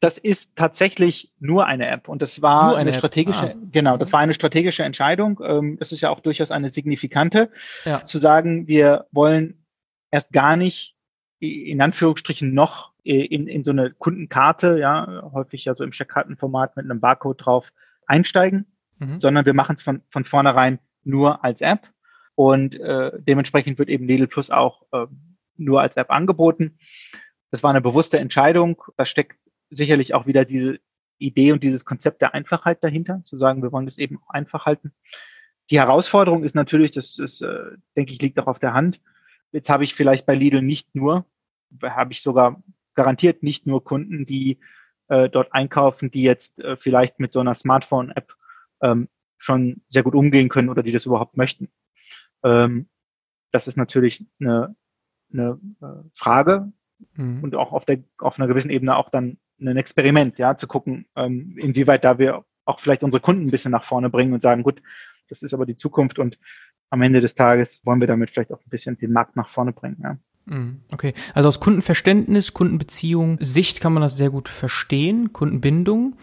Das ist tatsächlich nur eine App und das war eine, eine strategische, ah. genau, das war eine strategische Entscheidung. Ähm, das ist ja auch durchaus eine signifikante, ja. zu sagen, wir wollen erst gar nicht in Anführungsstrichen noch in, in so eine Kundenkarte, ja, häufig ja so im Checkkartenformat mit einem Barcode drauf einsteigen, mhm. sondern wir machen es von, von vornherein nur als App und äh, dementsprechend wird eben Lidl Plus auch äh, nur als App angeboten. Das war eine bewusste Entscheidung. Da steckt sicherlich auch wieder diese Idee und dieses Konzept der Einfachheit dahinter, zu sagen, wir wollen das eben einfach halten. Die Herausforderung ist natürlich, das ist, äh, denke ich, liegt auch auf der Hand. Jetzt habe ich vielleicht bei Lidl nicht nur, habe ich sogar garantiert nicht nur Kunden, die äh, dort einkaufen, die jetzt äh, vielleicht mit so einer Smartphone-App ähm, schon sehr gut umgehen können oder die das überhaupt möchten. Ähm, das ist natürlich eine, eine äh, Frage mhm. und auch auf, der, auf einer gewissen Ebene auch dann ein Experiment, ja, zu gucken, ähm, inwieweit da wir auch vielleicht unsere Kunden ein bisschen nach vorne bringen und sagen, gut, das ist aber die Zukunft und am Ende des Tages wollen wir damit vielleicht auch ein bisschen den Markt nach vorne bringen. Ja. Mhm, okay, also aus Kundenverständnis, Kundenbeziehung, Sicht kann man das sehr gut verstehen, Kundenbindung.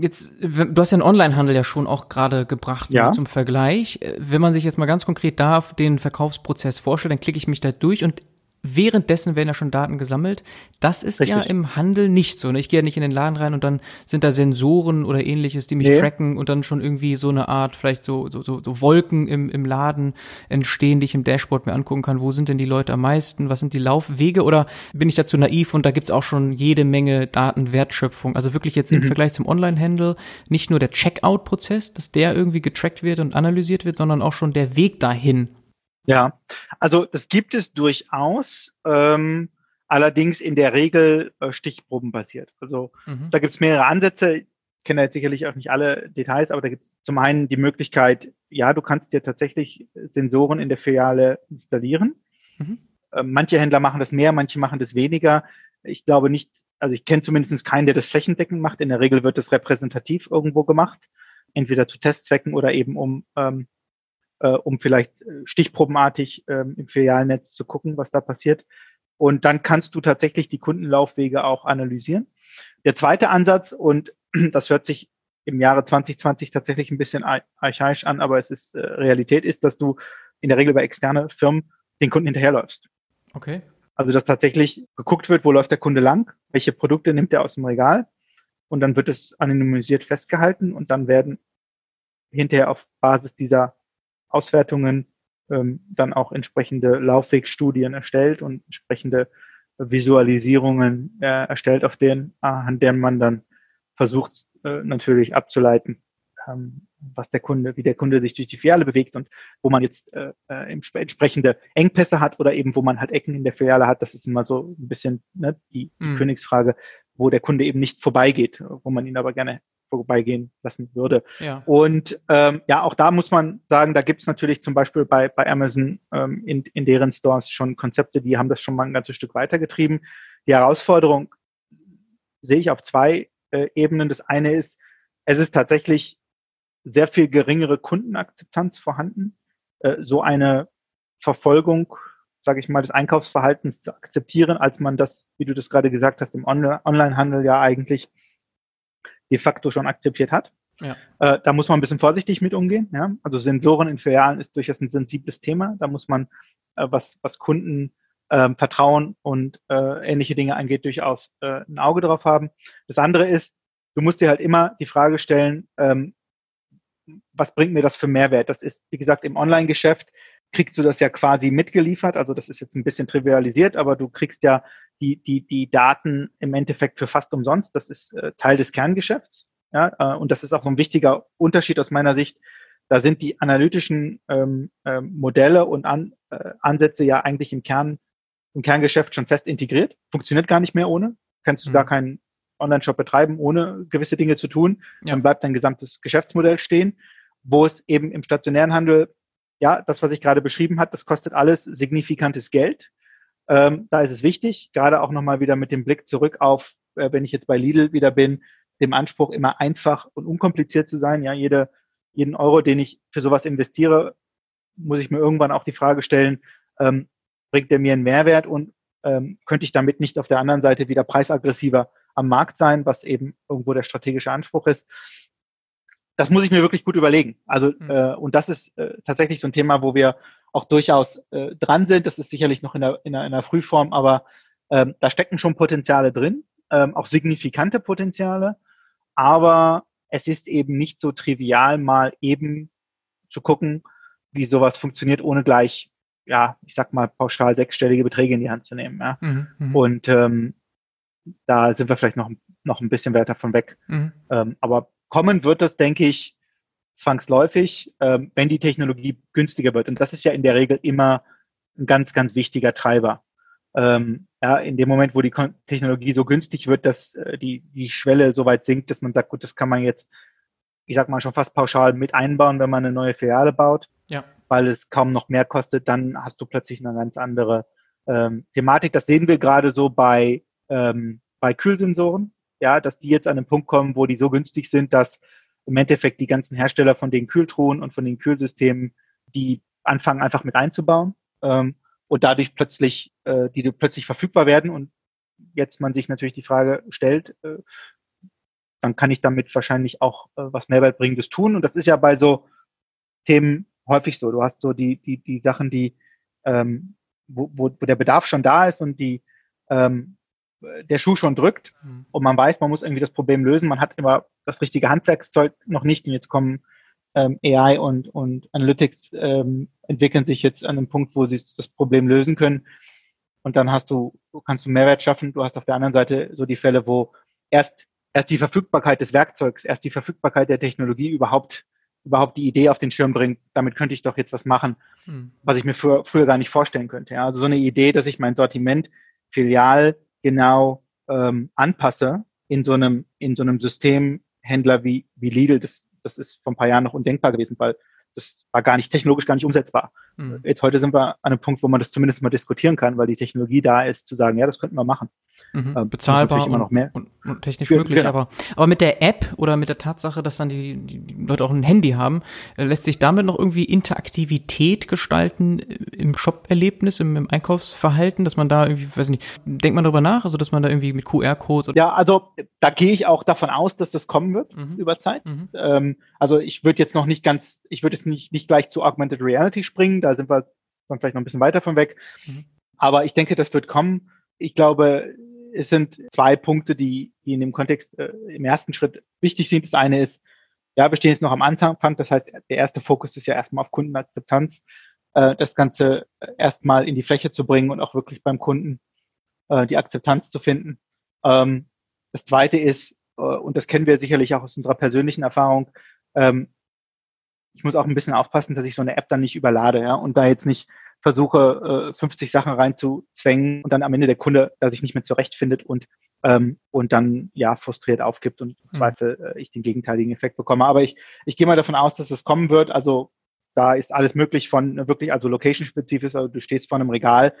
Jetzt, du hast ja den Onlinehandel ja schon auch gerade gebracht ja. zum Vergleich. Wenn man sich jetzt mal ganz konkret da den Verkaufsprozess vorstellt, dann klicke ich mich da durch und währenddessen werden ja schon Daten gesammelt. Das ist Richtig. ja im Handel nicht so. Ne? Ich gehe ja nicht in den Laden rein und dann sind da Sensoren oder ähnliches, die mich nee. tracken und dann schon irgendwie so eine Art, vielleicht so, so, so, so Wolken im, im Laden entstehen, die ich im Dashboard mir angucken kann. Wo sind denn die Leute am meisten? Was sind die Laufwege? Oder bin ich dazu naiv und da gibt's auch schon jede Menge Datenwertschöpfung? Also wirklich jetzt mhm. im Vergleich zum Online-Handel nicht nur der Checkout-Prozess, dass der irgendwie getrackt wird und analysiert wird, sondern auch schon der Weg dahin ja, also das gibt es durchaus, ähm, allerdings in der Regel äh, stichprobenbasiert. Also mhm. da gibt es mehrere Ansätze. Ich kenne jetzt sicherlich auch nicht alle Details, aber da gibt es zum einen die Möglichkeit, ja, du kannst dir tatsächlich Sensoren in der Filiale installieren. Mhm. Äh, manche Händler machen das mehr, manche machen das weniger. Ich glaube nicht, also ich kenne zumindest keinen, der das flächendeckend macht. In der Regel wird das repräsentativ irgendwo gemacht, entweder zu Testzwecken oder eben um ähm, äh, um vielleicht äh, stichprobenartig ähm, im Filialnetz zu gucken, was da passiert. Und dann kannst du tatsächlich die Kundenlaufwege auch analysieren. Der zweite Ansatz, und das hört sich im Jahre 2020 tatsächlich ein bisschen archaisch an, aber es ist äh, Realität, ist, dass du in der Regel bei externe Firmen den Kunden hinterherläufst. Okay. Also dass tatsächlich geguckt wird, wo läuft der Kunde lang, welche Produkte nimmt er aus dem Regal und dann wird es anonymisiert festgehalten und dann werden hinterher auf Basis dieser Auswertungen ähm, dann auch entsprechende Laufwegstudien erstellt und entsprechende Visualisierungen äh, erstellt, auf denen, an denen man dann versucht äh, natürlich abzuleiten, ähm, was der Kunde, wie der Kunde sich durch die Filiale bewegt und wo man jetzt äh, äh, entsprechende Engpässe hat oder eben wo man halt Ecken in der Filiale hat. Das ist immer so ein bisschen ne, die, die mhm. Königsfrage, wo der Kunde eben nicht vorbeigeht, wo man ihn aber gerne vorbeigehen lassen würde. Ja. Und ähm, ja, auch da muss man sagen, da gibt es natürlich zum Beispiel bei, bei Amazon ähm, in, in deren Stores schon Konzepte, die haben das schon mal ein ganzes Stück weitergetrieben. Die Herausforderung sehe ich auf zwei äh, Ebenen. Das eine ist, es ist tatsächlich sehr viel geringere Kundenakzeptanz vorhanden. Äh, so eine Verfolgung, sage ich mal, des Einkaufsverhaltens zu akzeptieren, als man das, wie du das gerade gesagt hast, im Onlinehandel ja eigentlich de facto schon akzeptiert hat. Ja. Äh, da muss man ein bisschen vorsichtig mit umgehen. Ja? Also Sensoren in Filialen ist durchaus ein sensibles Thema. Da muss man, äh, was, was Kunden äh, Vertrauen und äh, ähnliche Dinge angeht, durchaus äh, ein Auge drauf haben. Das andere ist, du musst dir halt immer die Frage stellen, ähm, was bringt mir das für Mehrwert? Das ist, wie gesagt, im Online-Geschäft kriegst du das ja quasi mitgeliefert. Also das ist jetzt ein bisschen trivialisiert, aber du kriegst ja die, die, die Daten im Endeffekt für fast umsonst. Das ist äh, Teil des Kerngeschäfts. Ja, äh, und das ist auch so ein wichtiger Unterschied aus meiner Sicht. Da sind die analytischen ähm, äh, Modelle und An, äh, Ansätze ja eigentlich im Kern, im Kerngeschäft schon fest integriert. Funktioniert gar nicht mehr ohne. Kannst du mhm. gar keinen Online-Shop betreiben, ohne gewisse Dinge zu tun. Ja. Dann bleibt dein gesamtes Geschäftsmodell stehen. Wo es eben im stationären Handel, ja, das, was ich gerade beschrieben hat, das kostet alles signifikantes Geld. Ähm, da ist es wichtig, gerade auch nochmal wieder mit dem Blick zurück auf, äh, wenn ich jetzt bei Lidl wieder bin, dem Anspruch immer einfach und unkompliziert zu sein. Ja, jede, jeden Euro, den ich für sowas investiere, muss ich mir irgendwann auch die Frage stellen, ähm, bringt der mir einen Mehrwert und ähm, könnte ich damit nicht auf der anderen Seite wieder preisaggressiver am Markt sein, was eben irgendwo der strategische Anspruch ist. Das muss ich mir wirklich gut überlegen. Also mhm. äh, und das ist äh, tatsächlich so ein Thema, wo wir auch durchaus äh, dran sind. Das ist sicherlich noch in der, in der, in der Frühform, aber ähm, da stecken schon Potenziale drin, ähm, auch signifikante Potenziale. Aber es ist eben nicht so trivial, mal eben zu gucken, wie sowas funktioniert, ohne gleich, ja, ich sag mal, pauschal sechsstellige Beträge in die Hand zu nehmen. Ja. Mhm, mhm. und ähm, da sind wir vielleicht noch, noch ein bisschen weiter von weg. Mhm. Ähm, aber kommen wird das, denke ich, zwangsläufig, ähm, wenn die Technologie günstiger wird. Und das ist ja in der Regel immer ein ganz, ganz wichtiger Treiber. Ähm, ja, in dem Moment, wo die Technologie so günstig wird, dass äh, die, die Schwelle so weit sinkt, dass man sagt, gut, das kann man jetzt, ich sag mal, schon fast pauschal mit einbauen, wenn man eine neue Filiale baut, ja. weil es kaum noch mehr kostet, dann hast du plötzlich eine ganz andere ähm, Thematik. Das sehen wir gerade so bei ähm, bei Kühlsensoren, ja, dass die jetzt an einen Punkt kommen, wo die so günstig sind, dass im Endeffekt die ganzen Hersteller von den Kühltruhen und von den Kühlsystemen die anfangen einfach mit einzubauen ähm, und dadurch plötzlich äh, die plötzlich verfügbar werden und jetzt man sich natürlich die Frage stellt, äh, dann kann ich damit wahrscheinlich auch äh, was Mehrwertbringendes tun und das ist ja bei so Themen häufig so. Du hast so die die die Sachen, die ähm, wo, wo, wo der Bedarf schon da ist und die ähm, der Schuh schon drückt mhm. und man weiß, man muss irgendwie das Problem lösen. Man hat immer das richtige Handwerkszeug noch nicht und jetzt kommen ähm, AI und, und Analytics ähm, entwickeln sich jetzt an einem Punkt, wo sie das Problem lösen können. Und dann hast du, kannst du Mehrwert schaffen. Du hast auf der anderen Seite so die Fälle, wo erst, erst die Verfügbarkeit des Werkzeugs, erst die Verfügbarkeit der Technologie überhaupt, überhaupt die Idee auf den Schirm bringt. Damit könnte ich doch jetzt was machen, mhm. was ich mir für, früher gar nicht vorstellen könnte. Ja, also so eine Idee, dass ich mein Sortiment filial genau ähm, anpasse in so einem, in so einem Systemhändler wie, wie Lidl, das, das ist vor ein paar Jahren noch undenkbar gewesen, weil das war gar nicht technologisch gar nicht umsetzbar. Mhm. Jetzt heute sind wir an einem Punkt, wo man das zumindest mal diskutieren kann, weil die Technologie da ist, zu sagen, ja, das könnten wir machen. Mhm. Äh, Bezahlbar immer noch mehr. Und, und technisch ja, möglich, genau. aber, aber mit der App oder mit der Tatsache, dass dann die, die Leute auch ein Handy haben, äh, lässt sich damit noch irgendwie Interaktivität gestalten äh, im Shop-Erlebnis, im, im, Einkaufsverhalten, dass man da irgendwie, weiß nicht, denkt man darüber nach, also dass man da irgendwie mit QR-Codes Ja, also da gehe ich auch davon aus, dass das kommen wird mhm. über Zeit. Mhm. Ähm, also ich würde jetzt noch nicht ganz, ich würde jetzt nicht, nicht gleich zu Augmented Reality springen, da sind wir dann vielleicht noch ein bisschen weiter von weg. Mhm. Aber ich denke, das wird kommen. Ich glaube, es sind zwei Punkte, die, die in dem Kontext äh, im ersten Schritt wichtig sind. Das eine ist, ja, wir stehen jetzt noch am Anfang. Das heißt, der erste Fokus ist ja erstmal auf Kundenakzeptanz, äh, das Ganze erstmal in die Fläche zu bringen und auch wirklich beim Kunden äh, die Akzeptanz zu finden. Ähm, das zweite ist, äh, und das kennen wir sicherlich auch aus unserer persönlichen Erfahrung, ähm, ich muss auch ein bisschen aufpassen, dass ich so eine App dann nicht überlade, ja, und da jetzt nicht versuche, äh, 50 Sachen reinzuzwängen und dann am Ende der Kunde da sich nicht mehr zurechtfindet und ähm, und dann ja frustriert aufgibt und im mhm. Zweifel äh, ich den gegenteiligen Effekt bekomme. Aber ich, ich gehe mal davon aus, dass es kommen wird. Also da ist alles möglich von wirklich, also location-spezifisch, also du stehst vor einem Regal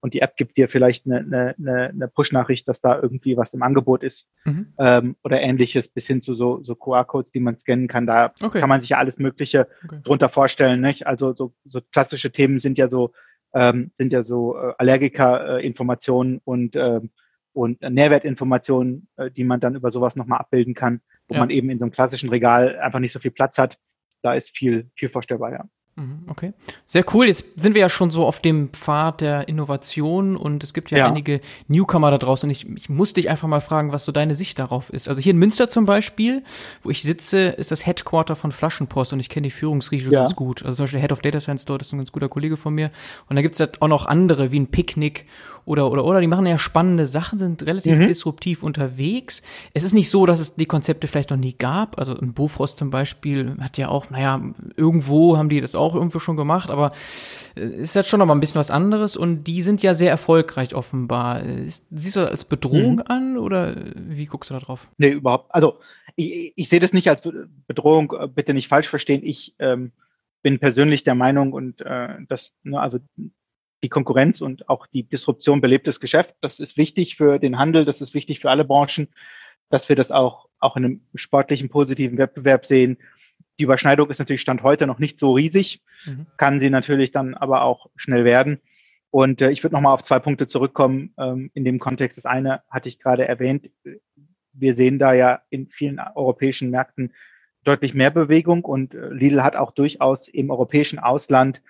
und die App gibt dir vielleicht eine, eine, eine Push-Nachricht, dass da irgendwie was im Angebot ist mhm. ähm, oder ähnliches, bis hin zu so, so QR-Codes, die man scannen kann. Da okay. kann man sich ja alles Mögliche okay. drunter vorstellen. Nicht? Also so, so klassische Themen sind ja so ähm, sind ja so äh, Allergiker-Informationen und ähm, und Nährwertinformationen, äh, die man dann über sowas nochmal abbilden kann, wo ja. man eben in so einem klassischen Regal einfach nicht so viel Platz hat. Da ist viel, viel vorstellbar, ja. Mhm, okay. Sehr cool. Jetzt sind wir ja schon so auf dem Pfad der Innovation und es gibt ja, ja. einige Newcomer da draußen. Und ich, ich muss dich einfach mal fragen, was so deine Sicht darauf ist. Also hier in Münster zum Beispiel, wo ich sitze, ist das Headquarter von Flaschenpost und ich kenne die Führungsriege ja. ganz gut. Also zum Beispiel Head of Data Science dort ist ein ganz guter Kollege von mir. Und da gibt's ja auch noch andere wie ein Picknick oder, oder, oder. Die machen ja spannende Sachen, sind relativ mhm. disruptiv unterwegs. Es ist nicht so, dass es die Konzepte vielleicht noch nie gab. Also ein Bofrost zum Beispiel hat ja auch, naja, irgendwo haben die das auch irgendwo schon gemacht, aber äh, ist jetzt schon noch mal ein bisschen was anderes und die sind ja sehr erfolgreich offenbar. Ist, siehst du das als Bedrohung mhm. an oder wie guckst du da drauf? Nee, überhaupt. Also ich, ich sehe das nicht als Bedrohung, äh, bitte nicht falsch verstehen. Ich ähm, bin persönlich der Meinung und äh, dass, ne, also die Konkurrenz und auch die Disruption belebtes Geschäft. Das ist wichtig für den Handel, das ist wichtig für alle Branchen, dass wir das auch, auch in einem sportlichen, positiven Wettbewerb sehen. Die Überschneidung ist natürlich Stand heute noch nicht so riesig, mhm. kann sie natürlich dann aber auch schnell werden. Und äh, ich würde nochmal auf zwei Punkte zurückkommen ähm, in dem Kontext. Das eine hatte ich gerade erwähnt. Wir sehen da ja in vielen europäischen Märkten deutlich mehr Bewegung und äh, Lidl hat auch durchaus im europäischen Ausland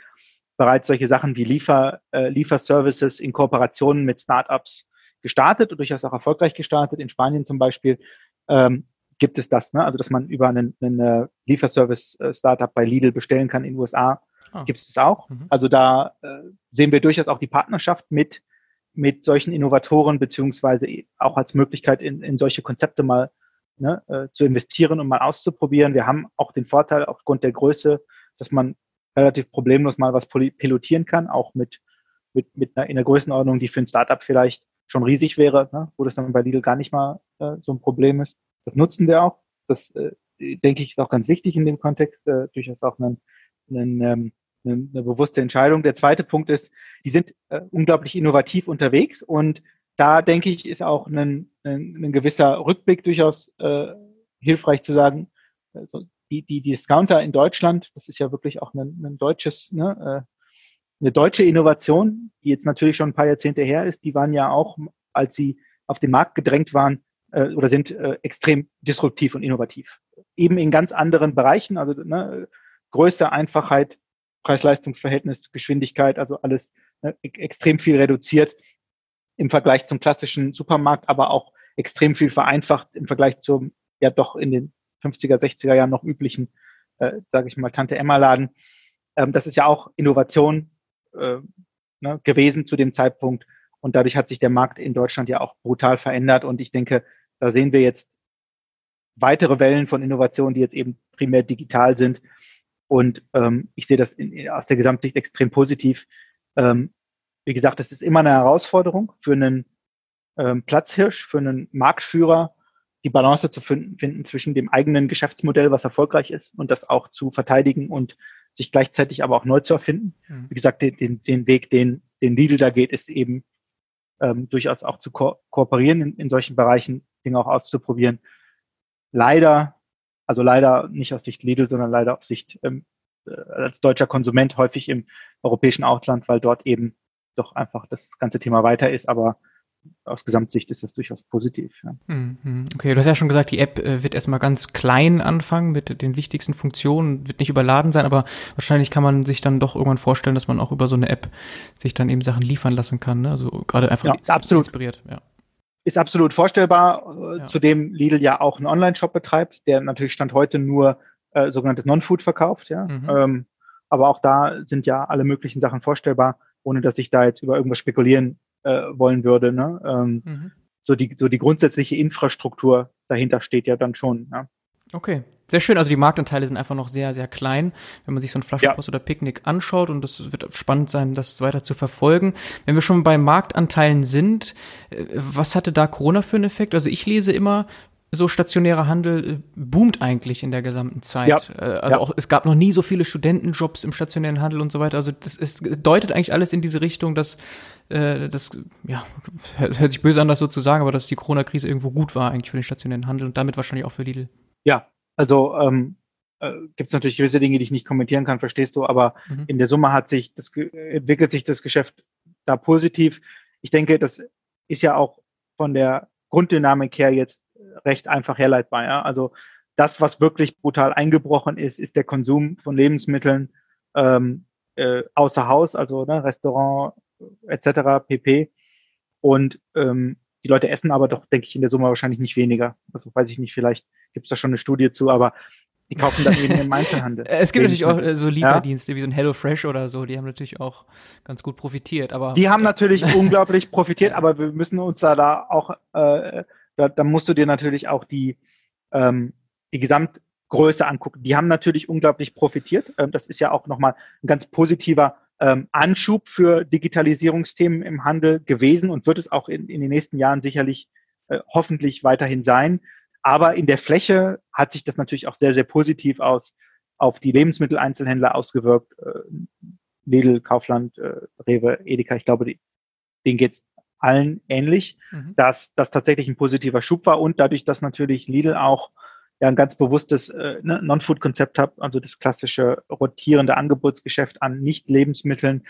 bereits solche Sachen wie Liefer, äh, Lieferservices in Kooperationen mit Startups gestartet und durchaus auch erfolgreich gestartet. In Spanien zum Beispiel ähm, gibt es das, ne? also dass man über einen, einen äh, Lieferservice-Startup bei Lidl bestellen kann in den USA, ah. gibt es das auch. Mhm. Also da äh, sehen wir durchaus auch die Partnerschaft mit, mit solchen Innovatoren, beziehungsweise auch als Möglichkeit, in, in solche Konzepte mal ne, äh, zu investieren und mal auszuprobieren. Wir haben auch den Vorteil aufgrund der Größe, dass man relativ problemlos mal was pilotieren kann, auch mit, mit, mit einer, in einer Größenordnung, die für ein Startup vielleicht schon riesig wäre, ne, wo das dann bei Lidl gar nicht mal äh, so ein Problem ist. Das nutzen wir auch. Das, äh, denke ich, ist auch ganz wichtig in dem Kontext, äh, durchaus auch ein, ein, ähm, eine, eine bewusste Entscheidung. Der zweite Punkt ist, die sind äh, unglaublich innovativ unterwegs und da denke ich, ist auch ein, ein, ein gewisser Rückblick durchaus äh, hilfreich zu sagen, also die, die, die Discounter in Deutschland, das ist ja wirklich auch ein, ein deutsches, ne, äh, eine deutsche Innovation, die jetzt natürlich schon ein paar Jahrzehnte her ist, die waren ja auch, als sie auf den Markt gedrängt waren, äh, oder sind äh, extrem disruptiv und innovativ. Eben in ganz anderen Bereichen, also ne, Größe, Einfachheit, Preis-Leistungs-Verhältnis, Geschwindigkeit, also alles ne, e extrem viel reduziert im Vergleich zum klassischen Supermarkt, aber auch extrem viel vereinfacht im Vergleich zum ja doch in den 50er, 60er Jahren noch üblichen, äh, sage ich mal, Tante Emma Laden. Ähm, das ist ja auch Innovation äh, ne, gewesen zu dem Zeitpunkt. Und dadurch hat sich der Markt in Deutschland ja auch brutal verändert. Und ich denke, da sehen wir jetzt weitere Wellen von Innovationen, die jetzt eben primär digital sind. Und ähm, ich sehe das in, aus der Gesamtsicht extrem positiv. Ähm, wie gesagt, das ist immer eine Herausforderung für einen ähm, Platzhirsch, für einen Marktführer, die Balance zu finden, finden zwischen dem eigenen Geschäftsmodell, was erfolgreich ist, und das auch zu verteidigen und sich gleichzeitig aber auch neu zu erfinden. Mhm. Wie gesagt, den, den, den Weg, den, den Lidl da geht, ist eben ähm, durchaus auch zu ko kooperieren in, in solchen Bereichen, Dinge auch auszuprobieren. Leider, also leider nicht aus Sicht Lidl, sondern leider aus Sicht ähm, äh, als deutscher Konsument häufig im europäischen Ausland, weil dort eben doch einfach das ganze Thema weiter ist, aber aus Gesamtsicht ist das durchaus positiv. Ja. Mhm. Okay, du hast ja schon gesagt, die App äh, wird erstmal ganz klein anfangen mit den wichtigsten Funktionen, wird nicht überladen sein, aber wahrscheinlich kann man sich dann doch irgendwann vorstellen, dass man auch über so eine App sich dann eben Sachen liefern lassen kann. Ne? Also gerade einfach ja, absolut, inspiriert. Ja. Ist absolut vorstellbar, äh, ja. zudem Lidl ja auch einen Online-Shop betreibt, der natürlich Stand heute nur äh, sogenanntes Non-Food verkauft. Ja? Mhm. Ähm, aber auch da sind ja alle möglichen Sachen vorstellbar, ohne dass ich da jetzt über irgendwas spekulieren äh, wollen würde. Ne? Ähm, mhm. so, die, so die grundsätzliche Infrastruktur dahinter steht ja dann schon. Ja? Okay, sehr schön. Also die Marktanteile sind einfach noch sehr, sehr klein, wenn man sich so ein Flaschenpost ja. oder Picknick anschaut und das wird spannend sein, das weiter zu verfolgen. Wenn wir schon bei Marktanteilen sind, äh, was hatte da Corona für einen Effekt? Also ich lese immer, so stationärer Handel äh, boomt eigentlich in der gesamten Zeit. Ja. Äh, also ja. auch es gab noch nie so viele Studentenjobs im stationären Handel und so weiter. Also das ist, deutet eigentlich alles in diese Richtung, dass äh, das ja hört sich böse an, das so zu sagen, aber dass die Corona-Krise irgendwo gut war eigentlich für den stationären Handel und damit wahrscheinlich auch für Lidl. Ja, also ähm, äh, gibt es natürlich gewisse Dinge, die ich nicht kommentieren kann, verstehst du, aber mhm. in der Summe hat sich das entwickelt sich das Geschäft da positiv. Ich denke, das ist ja auch von der Grunddynamik her jetzt recht einfach herleitbar. Ja? Also das, was wirklich brutal eingebrochen ist, ist der Konsum von Lebensmitteln ähm, äh, außer Haus, also ne, Restaurant etc. pp. Und ähm, die Leute essen aber doch, denke ich, in der Summe wahrscheinlich nicht weniger. Also weiß ich nicht, vielleicht gibt es da schon eine Studie zu, aber die kaufen dann eben im Einzelhandel. Es gibt natürlich auch äh, so Lieferdienste ja? wie so ein HelloFresh oder so, die haben natürlich auch ganz gut profitiert. Aber die haben ja. natürlich unglaublich profitiert, aber wir müssen uns da, da auch äh, da, da musst du dir natürlich auch die, ähm, die Gesamtgröße angucken. Die haben natürlich unglaublich profitiert. Ähm, das ist ja auch nochmal ein ganz positiver ähm, Anschub für Digitalisierungsthemen im Handel gewesen und wird es auch in, in den nächsten Jahren sicherlich äh, hoffentlich weiterhin sein. Aber in der Fläche hat sich das natürlich auch sehr, sehr positiv aus auf die Lebensmitteleinzelhändler ausgewirkt. Äh, Lidl, Kaufland, äh, Rewe, Edeka, ich glaube, denen geht's allen ähnlich, mhm. dass das tatsächlich ein positiver Schub war und dadurch, dass natürlich Lidl auch ja ein ganz bewusstes äh, ne, Non-Food-Konzept habe, also das klassische rotierende Angebotsgeschäft an Nicht-Lebensmitteln,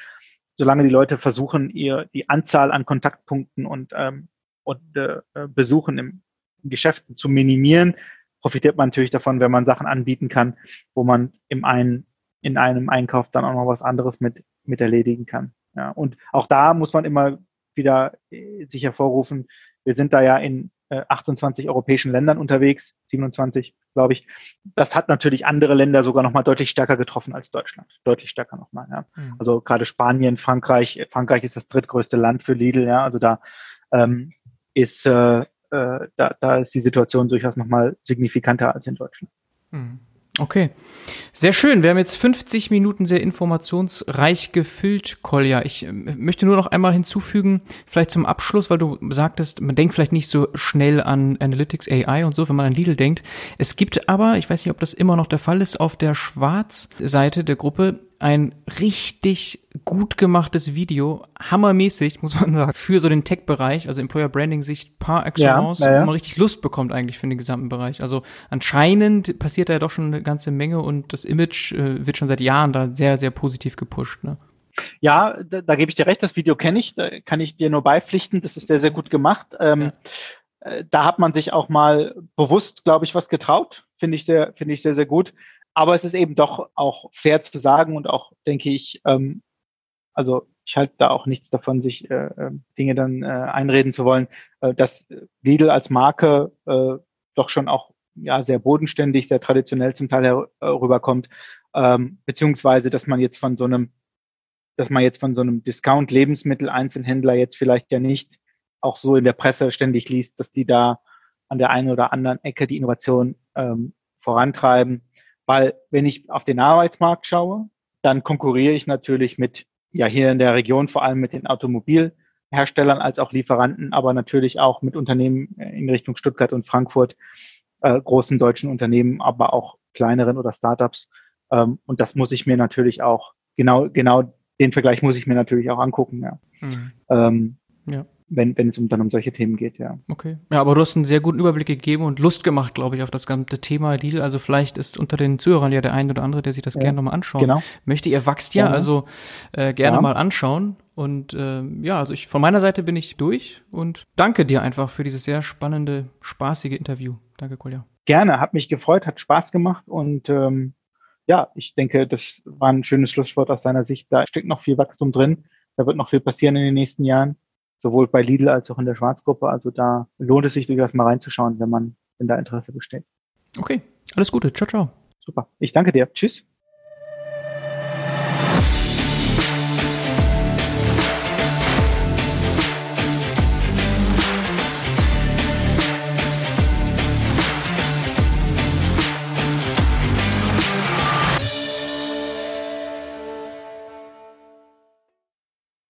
solange die Leute versuchen, ihr die Anzahl an Kontaktpunkten und, ähm, und äh, Besuchen im, im Geschäften zu minimieren, profitiert man natürlich davon, wenn man Sachen anbieten kann, wo man im einen, in einem Einkauf dann auch noch was anderes mit, mit erledigen kann. Ja, und auch da muss man immer wieder äh, sich hervorrufen, wir sind da ja in äh, 28 europäischen Ländern unterwegs, 27, glaube ich. Das hat natürlich andere Länder sogar nochmal deutlich stärker getroffen als Deutschland. Deutlich stärker nochmal, ja. Mhm. Also gerade Spanien, Frankreich, Frankreich ist das drittgrößte Land für Lidl, ja. Also da ähm, ist äh, äh, da, da ist die Situation durchaus nochmal signifikanter als in Deutschland. Mhm. Okay. Sehr schön. Wir haben jetzt 50 Minuten sehr informationsreich gefüllt, Kolja. Ich äh, möchte nur noch einmal hinzufügen, vielleicht zum Abschluss, weil du sagtest, man denkt vielleicht nicht so schnell an Analytics AI und so, wenn man an Lidl denkt. Es gibt aber, ich weiß nicht, ob das immer noch der Fall ist, auf der Schwarz-Seite der Gruppe ein richtig gut gemachtes Video, hammermäßig, muss man sagen, für so den Tech-Bereich, also Employer Branding Sicht par excellence, ja, ja. wo man richtig Lust bekommt eigentlich für den gesamten Bereich. Also anscheinend passiert da ja doch schon eine ganze Menge und das Image äh, wird schon seit Jahren da sehr, sehr positiv gepusht. Ne? Ja, da, da gebe ich dir recht, das Video kenne ich, da kann ich dir nur beipflichten, das ist sehr, sehr gut gemacht. Ähm. Äh, da hat man sich auch mal bewusst, glaube ich, was getraut. Finde ich sehr, finde ich sehr, sehr gut. Aber es ist eben doch auch fair zu sagen und auch, denke ich, ähm, also ich halte da auch nichts davon, sich äh, ähm, Dinge dann äh, einreden zu wollen, äh, dass Lidl als Marke äh, doch schon auch ja sehr bodenständig, sehr traditionell zum Teil herüberkommt, ähm, beziehungsweise dass man jetzt von so einem, dass man jetzt von so einem Discount-Lebensmittel-Einzelhändler jetzt vielleicht ja nicht auch so in der Presse ständig liest, dass die da an der einen oder anderen Ecke die Innovation ähm, vorantreiben. Weil wenn ich auf den Arbeitsmarkt schaue, dann konkurriere ich natürlich mit, ja hier in der Region vor allem mit den Automobilherstellern als auch Lieferanten, aber natürlich auch mit Unternehmen in Richtung Stuttgart und Frankfurt, äh, großen deutschen Unternehmen, aber auch kleineren oder Startups. Ähm, und das muss ich mir natürlich auch, genau, genau den Vergleich muss ich mir natürlich auch angucken, ja. Mhm. Ähm, ja wenn, wenn es um, dann um solche Themen geht, ja. Okay. Ja, aber du hast einen sehr guten Überblick gegeben und Lust gemacht, glaube ich, auf das ganze Thema Deal. Also vielleicht ist unter den Zuhörern ja der ein oder andere, der sich das ja, gerne nochmal anschauen genau. möchte. Ihr wachst ja, ja. also äh, gerne ja. mal anschauen. Und äh, ja, also ich von meiner Seite bin ich durch und danke dir einfach für dieses sehr spannende, spaßige Interview. Danke, Kolja. Gerne, hat mich gefreut, hat Spaß gemacht und ähm, ja, ich denke, das war ein schönes Schlusswort aus deiner Sicht. Da steckt noch viel Wachstum drin. Da wird noch viel passieren in den nächsten Jahren sowohl bei Lidl als auch in der Schwarzgruppe. Also da lohnt es sich durchaus mal reinzuschauen, wenn man, wenn da Interesse besteht. Okay, alles Gute. Ciao, ciao. Super. Ich danke dir. Tschüss.